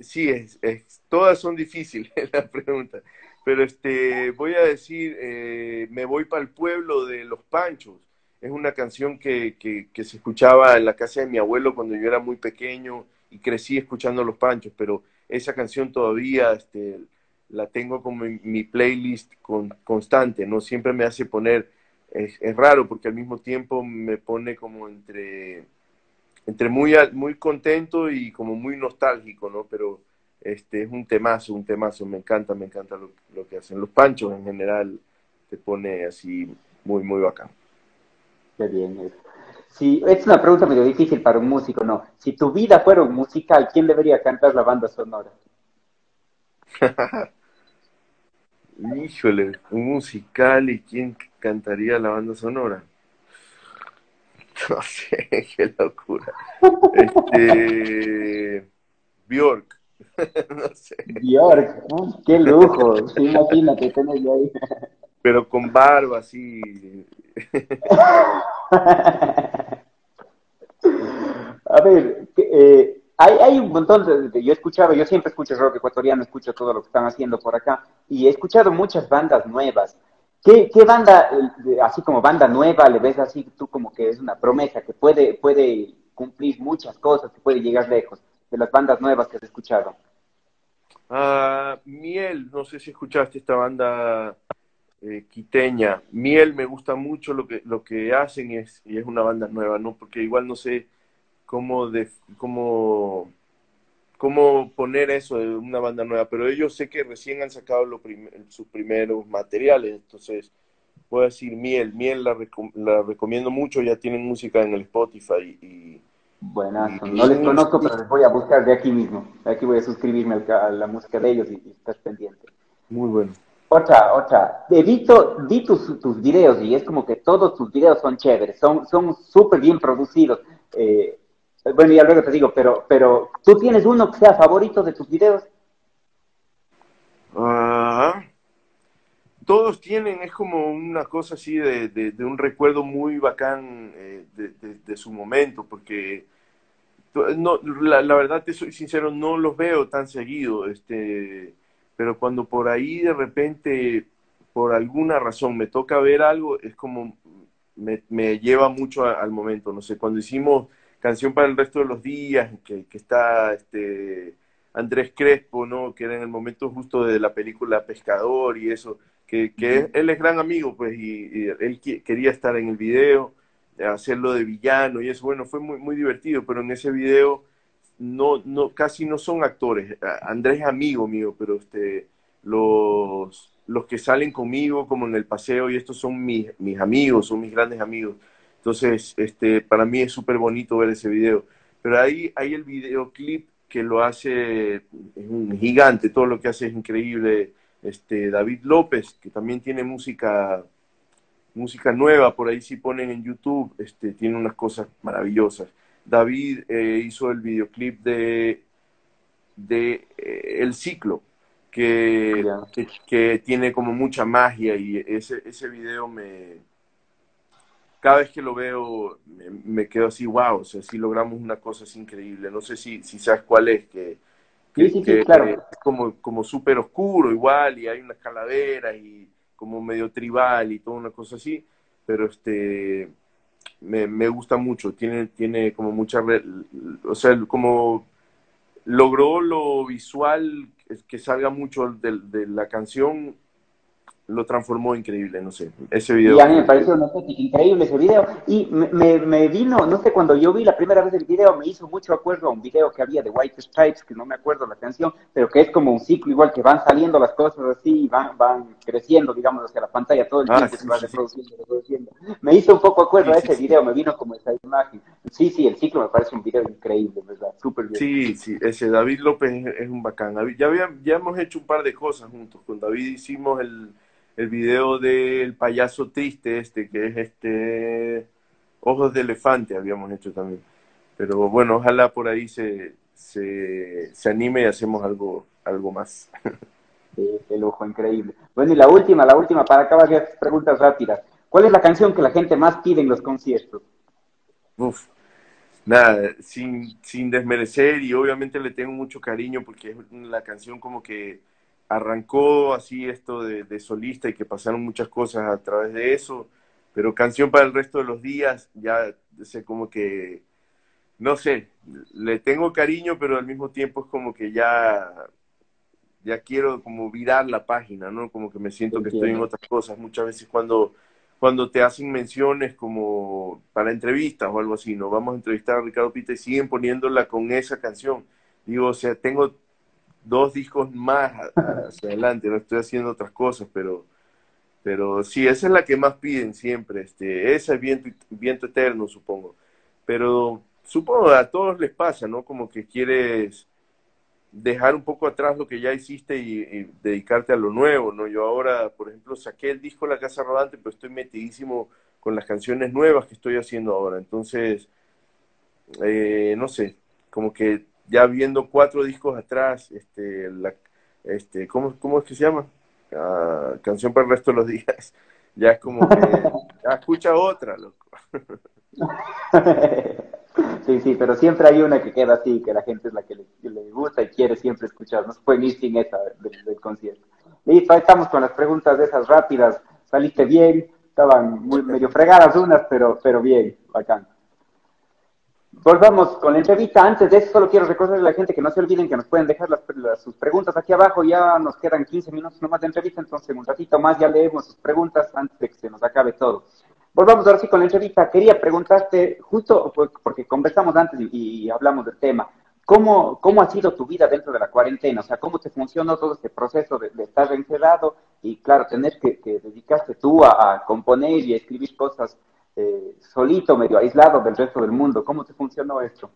sí, es, es, todas son difíciles [LAUGHS] la pregunta, pero este, voy a decir, eh, me voy para el pueblo de los Panchos. Es una canción que, que, que, se escuchaba en la casa de mi abuelo cuando yo era muy pequeño y crecí escuchando los Panchos, pero esa canción todavía este, la tengo como en mi playlist con, constante, ¿no? Siempre me hace poner es, es, raro porque al mismo tiempo me pone como entre, entre muy, muy contento y como muy nostálgico, ¿no? Pero este es un temazo, un temazo, me encanta, me encanta lo, lo que hacen. Los panchos en general te pone así muy, muy bacán. Qué bien. Si, es una pregunta medio difícil para un músico, ¿no? Si tu vida fuera un musical, ¿quién debería cantar la banda sonora? [LAUGHS] Híjole, un musical y quién cantaría la banda sonora. [LAUGHS] No sé, [LAUGHS] qué locura. Este. Bjork. [LAUGHS] no sé. Bjork, qué lujo. Sí, imagínate, ahí. Pero con barba, así. A ver, eh, hay, hay, un montón de, yo escuchaba, yo siempre escucho rock ecuatoriano, escucho todo lo que están haciendo por acá, y he escuchado muchas bandas nuevas. ¿Qué, ¿Qué, banda, así como banda nueva, le ves así tú como que es una promesa, que puede, puede cumplir muchas cosas, que puede llegar lejos, de las bandas nuevas que has escuchado? Uh, Miel, no sé si escuchaste esta banda eh, quiteña. Miel me gusta mucho lo que, lo que hacen es, y es una banda nueva, ¿no? Porque igual no sé cómo, de, cómo cómo poner eso de una banda nueva, pero ellos sé que recién han sacado sus primeros materiales, entonces puedo decir Miel, Miel la, la, recomiendo mucho, ya tienen música en el Spotify y... Buenas, no les conozco, pero les voy a buscar de aquí mismo, de aquí voy a suscribirme a la música de ellos y, estás pendiente. Muy bueno. Otra, otra. He visto, vi tus, tus videos y es como que todos tus videos son chéveres, son súper bien producidos. Eh, bueno, ya luego te digo, pero, pero ¿tú tienes uno que sea favorito de tus videos? Ah, todos tienen, es como una cosa así de, de, un recuerdo muy bacán eh, de, su momento, porque no, la, la, verdad te soy sincero, no los veo tan seguido, este, pero cuando por ahí de repente, por alguna razón, me toca ver algo, es como me, me lleva mucho al momento, no sé, cuando hicimos Canción para el resto de los días, que, está este Andrés Crespo, ¿no? Que era en el momento justo de la película Pescador y eso, que, él es gran amigo, pues, y, él quería estar en el video, hacerlo de villano y eso, bueno, fue muy, muy divertido, pero en ese video no, no, casi no son actores. Andrés es amigo mío, pero este, los, los que salen conmigo, como en el paseo, y estos son mis, mis amigos, son mis grandes amigos. Entonces, este, para mí es súper bonito ver ese video. Pero ahí hay el videoclip que lo hace, es un gigante, todo lo que hace es increíble. Este, David López, que también tiene música, música nueva, por ahí si ponen en YouTube, este, tiene unas cosas maravillosas. David eh, hizo el videoclip de, de eh, El Ciclo, que, que, que, tiene como mucha magia y ese, ese video me, cada vez que lo veo me, quedo así, wow, o sea, si logramos una cosa así increíble. No sé si, si sabes cuál es, que, es como, como súper oscuro igual y hay unas calaveras y como medio tribal y toda una cosa así, pero este me, me gusta mucho, tiene, tiene como mucha, o sea, como logró lo visual que salga mucho de, de la canción lo transformó increíble, no sé, ese video. Y a mí me pareció increíble ese video. Y me, me, vino, no sé, cuando yo vi la primera vez el video, me hizo mucho acuerdo a un video que había de White Stripes, que no me acuerdo la canción, pero que es como un ciclo igual que van saliendo las cosas así y van, van creciendo, digamos, hacia la pantalla todo el ah, tiempo, se va reproduciendo, reproduciendo. Me hizo un poco acuerdo a ese video, me vino como esa imagen. Sí, sí, el ciclo me parece un video increíble, ¿verdad? Súper bien. Sí, sí, ese David López es, un bacán. Ya, había, ya hemos hecho un par de cosas juntos. Con David hicimos el el video del payaso triste este, que es este Ojos de Elefante habíamos hecho también. Pero bueno, ojalá por ahí se, se, se anime y hacemos algo, algo más. Sí, el ojo increíble. Bueno, y la última, la última, para acabar preguntas rápidas. ¿Cuál es la canción que la gente más pide en los conciertos? Uf, nada, sin, sin desmerecer y obviamente le tengo mucho cariño porque es la canción como que arrancó así esto de, solista y que pasaron muchas cosas a través de eso, pero canción para el resto de los días, ya sé como que, no sé, le tengo cariño, pero al mismo tiempo es como que ya, ya quiero como virar la página, ¿no? Como que me siento que estoy en otras cosas. Muchas veces cuando, cuando te hacen menciones como para entrevistas o algo así, ¿no? Vamos a entrevistar a Ricardo Pita y siguen poniéndola con esa canción. Digo, o sea, tengo dos discos más hacia adelante, no estoy haciendo otras cosas, pero, pero sí, esa es la que más piden siempre, este, esa es viento, viento eterno, supongo. Pero supongo a todos les pasa, ¿no? Como que quieres dejar un poco atrás lo que ya hiciste y, dedicarte a lo nuevo, ¿no? Yo ahora, por ejemplo, saqué el disco La Casa Rodante, pero estoy metidísimo con las canciones nuevas que estoy haciendo ahora. Entonces, eh, no sé, como que ya viendo cuatro discos atrás, este, la, este, ¿cómo, ¿cómo es que se llama? Canción para el resto de los días. [LAUGHS] Ya es como que, escucha otra, loco. [LAUGHS] Sí, sí, pero siempre hay una que queda así, que la gente es la que le, gusta y quiere siempre escuchar. No se puede ir sin esa del, concierto. Listo, estamos con las preguntas de esas rápidas. saliste bien, estaban muy medio fregadas unas, pero, pero bien, bacán. Volvamos con la entrevista. Antes de eso, solo quiero recordarle a la gente que no se olviden que nos pueden dejar sus preguntas aquí abajo. Ya nos quedan 15 minutos nomás de entrevista, entonces un ratito más ya leemos sus preguntas antes de que se nos acabe todo. Volvamos ahora sí con la entrevista. Quería preguntarte, justo porque conversamos antes y, hablamos del tema, ¿cómo, ¿cómo ha sido tu vida dentro de la cuarentena? O sea, ¿cómo te funcionó todo este proceso de, estar encerrado y, claro, tener que, que dedicarte tú a componer y a escribir cosas eh, solito, medio aislado del resto del mundo. ¿Cómo te funcionó esto?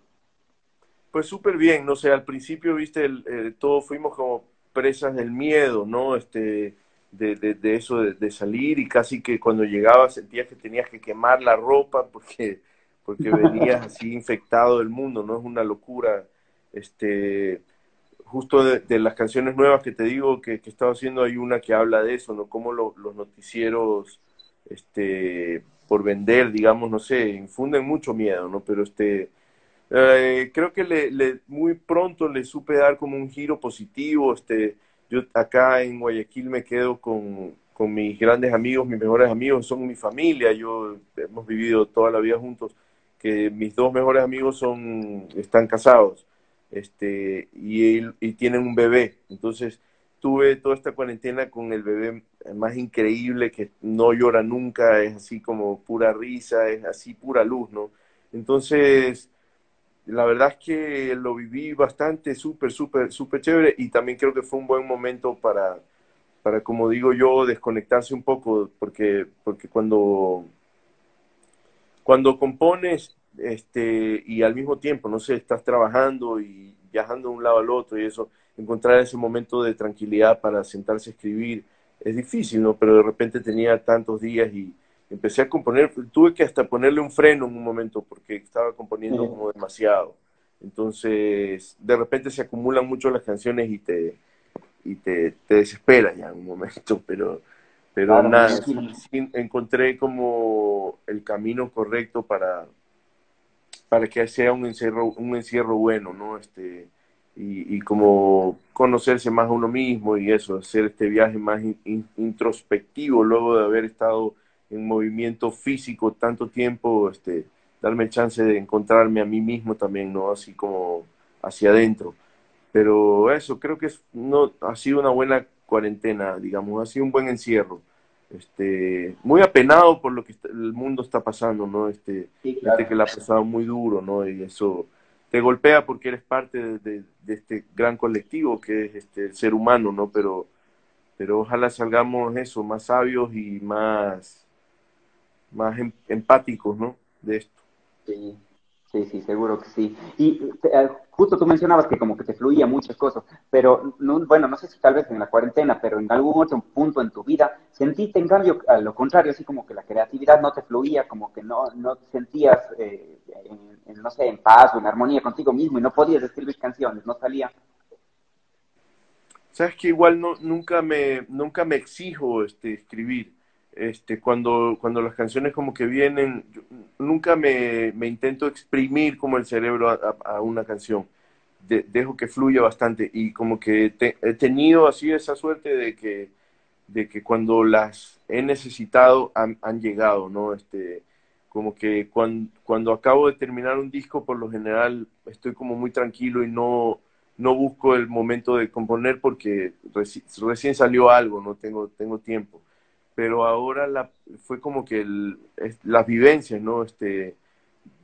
Pues súper bien, no sé, al principio, viste, el, eh, todos fuimos como presas del miedo, ¿no? Este, de, de, eso de, salir y casi que cuando llegabas sentías que tenías que quemar la ropa porque, porque [LAUGHS] venías así infectado del mundo, ¿no? Es una locura. Este, justo de, las canciones nuevas que te digo que, que he estado haciendo, hay una que habla de eso, ¿no? Cómo los noticieros, este, por vender, digamos, no sé, infunden mucho miedo, ¿no? Pero este, eh, creo que le, muy pronto le supe dar como un giro positivo. Este, yo acá en Guayaquil me quedo con, con mis grandes amigos, mis mejores amigos, son mi familia, yo hemos vivido toda la vida juntos, que mis dos mejores amigos son, están casados este, y, y tienen un bebé. Entonces, tuve toda esta cuarentena con el bebé más increíble que no llora nunca, es así como pura risa, es así pura luz, ¿no? Entonces, la verdad es que lo viví bastante, súper, súper, súper chévere y también creo que fue un buen momento para, para, como digo yo, desconectarse un poco, porque, porque cuando, cuando compones este, y al mismo tiempo, no sé, estás trabajando y viajando de un lado al otro y eso, encontrar ese momento de tranquilidad para sentarse a escribir es difícil, ¿no? Pero de repente tenía tantos días y empecé a componer, tuve que hasta ponerle un freno en un momento porque estaba componiendo como demasiado. Entonces, de repente se acumulan mucho las canciones y te, y te, te desespera ya en un momento, [LAUGHS] pero, pero nada, encontré como el camino correcto para, para que sea un encierro, un encierro bueno, ¿no? Este, y, como conocerse más a uno mismo y eso, hacer este viaje más introspectivo luego de haber estado en movimiento físico tanto tiempo, este, darme el chance de encontrarme a mí mismo también, ¿no? Así como hacia adentro. Pero eso, creo que es, no, ha sido una buena cuarentena, digamos, ha sido un buen encierro. Este, muy apenado por lo que el mundo está pasando, ¿no? Este, que le ha pasado muy duro, ¿no? Y eso, te golpea porque eres parte de, este gran colectivo que es este, el ser humano, ¿no? Pero, pero ojalá salgamos eso, más sabios y más, más em, empáticos, ¿no? De esto. Sí, Sí, sí, seguro que sí. Y eh, justo tú mencionabas que como que te fluía muchas cosas, pero no, bueno, no sé si tal vez en la cuarentena, pero en algún otro punto en tu vida, sentiste en cambio a lo contrario, así como que la creatividad no te fluía, como que no, no sentías, eh, en, no sé, en paz o en armonía contigo mismo y no podías escribir canciones, no salía. Sabes que igual no, nunca me, nunca me exijo este, escribir este, cuando, cuando las canciones como que vienen, nunca me, me, intento exprimir como el cerebro a, una canción. dejo que fluya bastante y como que he tenido así esa suerte de que, de que cuando las he necesitado han, han llegado, ¿no? Este, como que cuando, cuando acabo de terminar un disco, por lo general estoy como muy tranquilo y no, no busco el momento de componer porque recién salió algo, no tengo, tengo tiempo pero ahora la, fue como que las vivencias, ¿no? Este,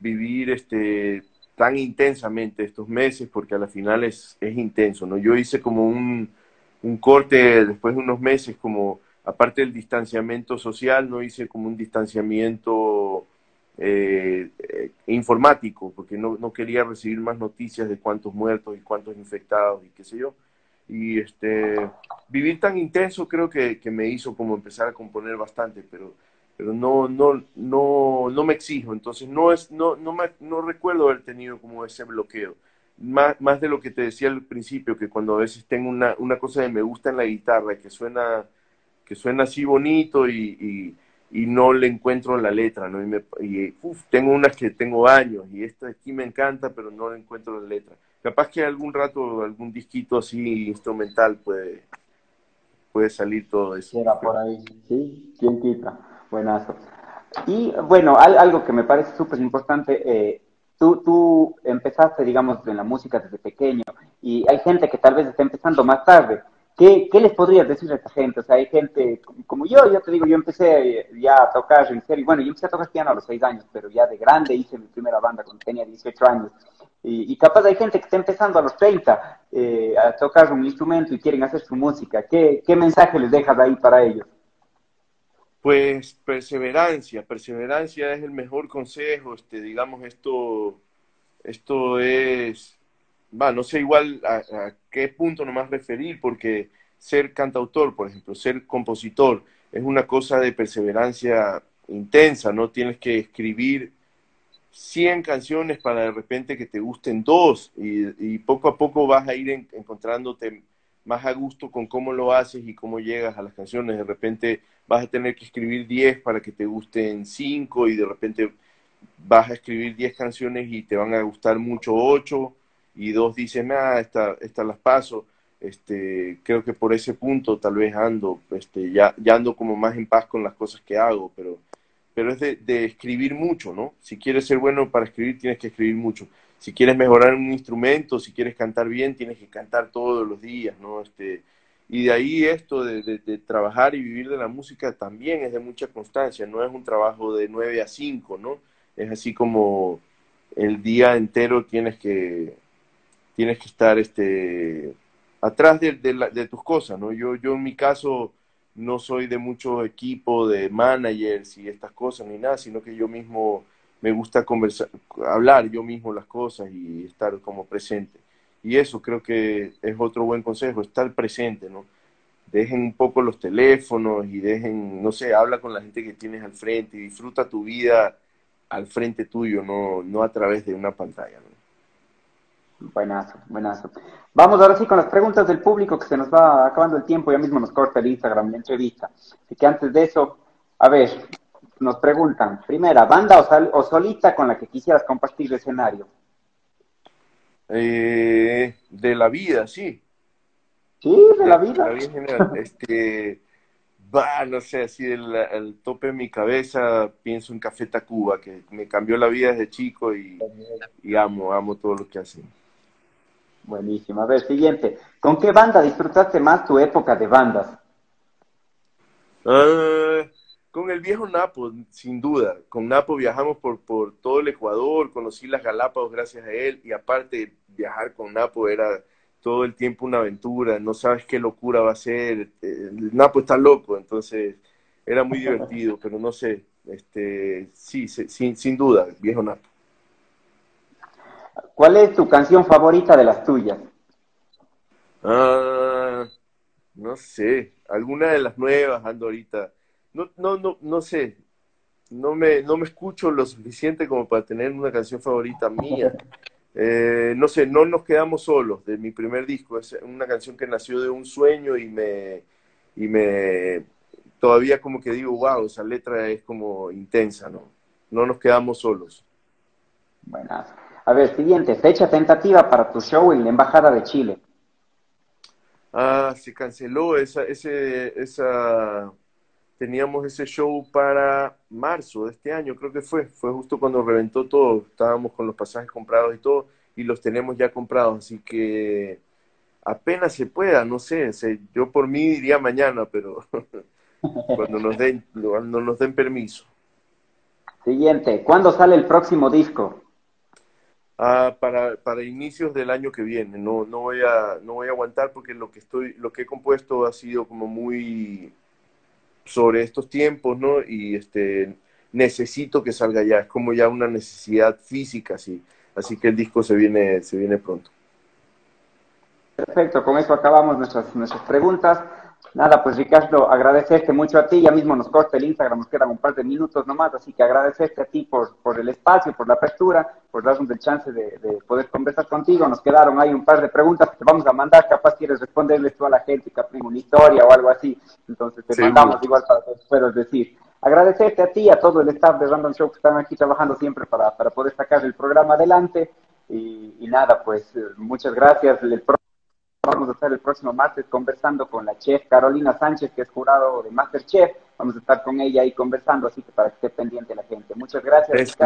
vivir este, tan intensamente estos meses, porque a la final es, es intenso, ¿no? Yo hice como un, un corte después de unos meses, como aparte del distanciamiento social, no hice como un distanciamiento eh, eh, informático, porque no, no, quería recibir más noticias de cuántos muertos y cuántos infectados y qué sé yo y este vivir tan intenso creo que, que, me hizo como empezar a componer bastante pero pero no no no no me exijo. Entonces no es no no me, no recuerdo haber tenido como ese bloqueo. Más, más de lo que te decía al principio que cuando a veces tengo una, una cosa de me gusta en la guitarra que suena que suena así bonito y, y, no le encuentro la letra no y, me, y uf, tengo unas que tengo años y esta aquí me encanta pero no le encuentro la letra capaz que algún rato algún disquito así instrumental puede, puede salir todo eso. Era por ahí, sí, quién quita. Buenazo. Y bueno, algo que me parece súper importante, eh, tú, tú empezaste, digamos, en la música desde pequeño y hay gente que tal vez está empezando más tarde. ¿Qué, ¿Qué, les podrías decir a esta gente? O sea, hay gente como yo, yo te digo, yo empecé ya a tocar en serio, bueno, yo empecé a tocar piano a los seis años, pero ya de grande hice mi primera banda cuando tenía 18 años. Y, y capaz hay gente que está empezando a los 30 eh, a tocar un instrumento y quieren hacer su música. ¿Qué, ¿Qué mensaje les dejas ahí para ellos? Pues perseverancia, perseverancia es el mejor consejo, este, digamos, esto, esto es, va, no sé igual a, qué punto nomás referir, porque ser cantautor, por ejemplo, ser compositor, es una cosa de perseverancia intensa, ¿no? Tienes que escribir 100 canciones para de repente que te gusten dos y, poco a poco vas a ir encontrándote más a gusto con cómo lo haces y cómo llegas a las canciones. De repente vas a tener que escribir 10 para que te gusten 5 y de repente vas a escribir 10 canciones y te van a gustar mucho 8 y dos dicen, ah, estas esta las paso. Este, creo que por ese punto tal vez ando, este, ya, ya ando como más en paz con las cosas que hago, pero, pero es de, de escribir mucho, ¿no? Si quieres ser bueno para escribir, tienes que escribir mucho. Si quieres mejorar un instrumento, si quieres cantar bien, tienes que cantar todos los días, ¿no? Este, y de ahí esto de, trabajar y vivir de la música también es de mucha constancia, no es un trabajo de 9 a 5, ¿no? Es así como el día entero tienes que, tienes que estar este, atrás de, de, tus cosas, ¿no? Yo, yo en mi caso no soy de mucho equipo de managers y estas cosas ni nada, sino que yo mismo me gusta conversar, hablar yo mismo las cosas y estar como presente. Y eso creo que es otro buen consejo, estar presente, ¿no? Dejen un poco los teléfonos y dejen, no sé, habla con la gente que tienes al frente y disfruta tu vida al frente tuyo, no, no a través de una pantalla. ¿no? Buenazo, buenazo. Vamos ahora sí con las preguntas del público, que se nos va acabando el tiempo, ya mismo nos corta el Instagram, la entrevista. Así que antes de eso, a ver, nos preguntan, primera, banda o, o solita con la que quisieras compartir el escenario. Eh, de la vida, sí. Sí, de la vida. [LAUGHS] Este, va, no sé, así del tope de mi cabeza pienso en Café Tacuba, que me cambió la vida desde chico y, amo, amo todo lo que hacen. Buenísimo. A ver, siguiente. ¿Con qué banda disfrutaste más tu época de bandas? Uh, con el viejo Napo, sin duda. Con Napo viajamos por, por todo el Ecuador, conocí las Galápagos gracias a él y aparte viajar con Napo era todo el tiempo una aventura, no sabes qué locura va a ser. El Napo está loco, entonces era muy divertido, [LAUGHS] pero no sé, este, sí, sin, sin duda, viejo Napo. ¿Cuál es tu canción favorita de las tuyas? Ah, no sé, alguna de las nuevas ando ahorita no, no, no, no sé, no me, no me escucho lo suficiente como para tener una canción favorita mía. Eh, no sé, no nos quedamos solos de mi primer disco. Es una canción que nació de un sueño y me, y me todavía como que digo, wow, esa letra es como intensa, ¿no? No nos quedamos solos. Buenas. A ver, siguiente, fecha tentativa para tu show en la Embajada de Chile. Ah, se canceló esa, ese, esa, teníamos ese show para marzo de este año, creo que fue, fue justo cuando reventó todo, estábamos con los pasajes comprados y todo, y los tenemos ya comprados, así que apenas se pueda, no sé, yo por mí diría mañana, pero [LAUGHS] cuando nos den, cuando nos den permiso. Siguiente, ¿cuándo sale el próximo disco? Ah, para, para inicios del año que viene, no, no voy a, no voy a aguantar porque lo que estoy, lo que he compuesto ha sido como muy sobre estos tiempos, ¿no? Y este, necesito que salga ya, es como ya una necesidad física, así, así que el disco se viene, se viene pronto. Perfecto, con eso acabamos nuestras, nuestras preguntas. Nada, pues Ricardo, agradecerte mucho a ti, ya mismo nos corta el Instagram, nos quedan un par de minutos nomás, así que agradecerte a ti por, por el espacio, por la apertura, por darnos el chance de, poder conversar contigo. Nos quedaron ahí un par de preguntas que te vamos a mandar, capaz quieres responderles tú a la gente, capaz una historia o algo así, entonces te mandamos igual para que puedas decir. Agradecerte a ti, a todo el staff de Random Show que están aquí trabajando siempre para, para poder sacar el programa adelante y, nada, pues eh, muchas gracias. El vamos a estar el próximo martes conversando con la chef Carolina Sánchez, que es jurado de Masterchef. Vamos a estar con ella ahí conversando, así que para que esté pendiente la gente. Muchas gracias.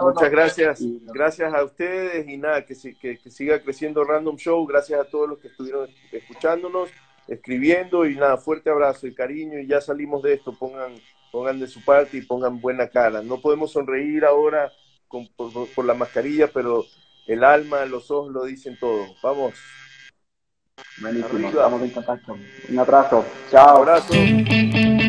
muchas gracias. Gracias a ustedes y nada, que, que, que siga creciendo Random Show. Gracias a todos los que estuvieron escuchándonos, escribiendo y nada, fuerte abrazo y cariño y ya salimos de esto. Pongan, pongan de su parte y pongan buena cara. No podemos sonreír ahora con, por la mascarilla, pero el alma, los ojos lo dicen todo. Vamos. Buenísimo, estamos en contacto. Un abrazo. Chao. Un abrazo.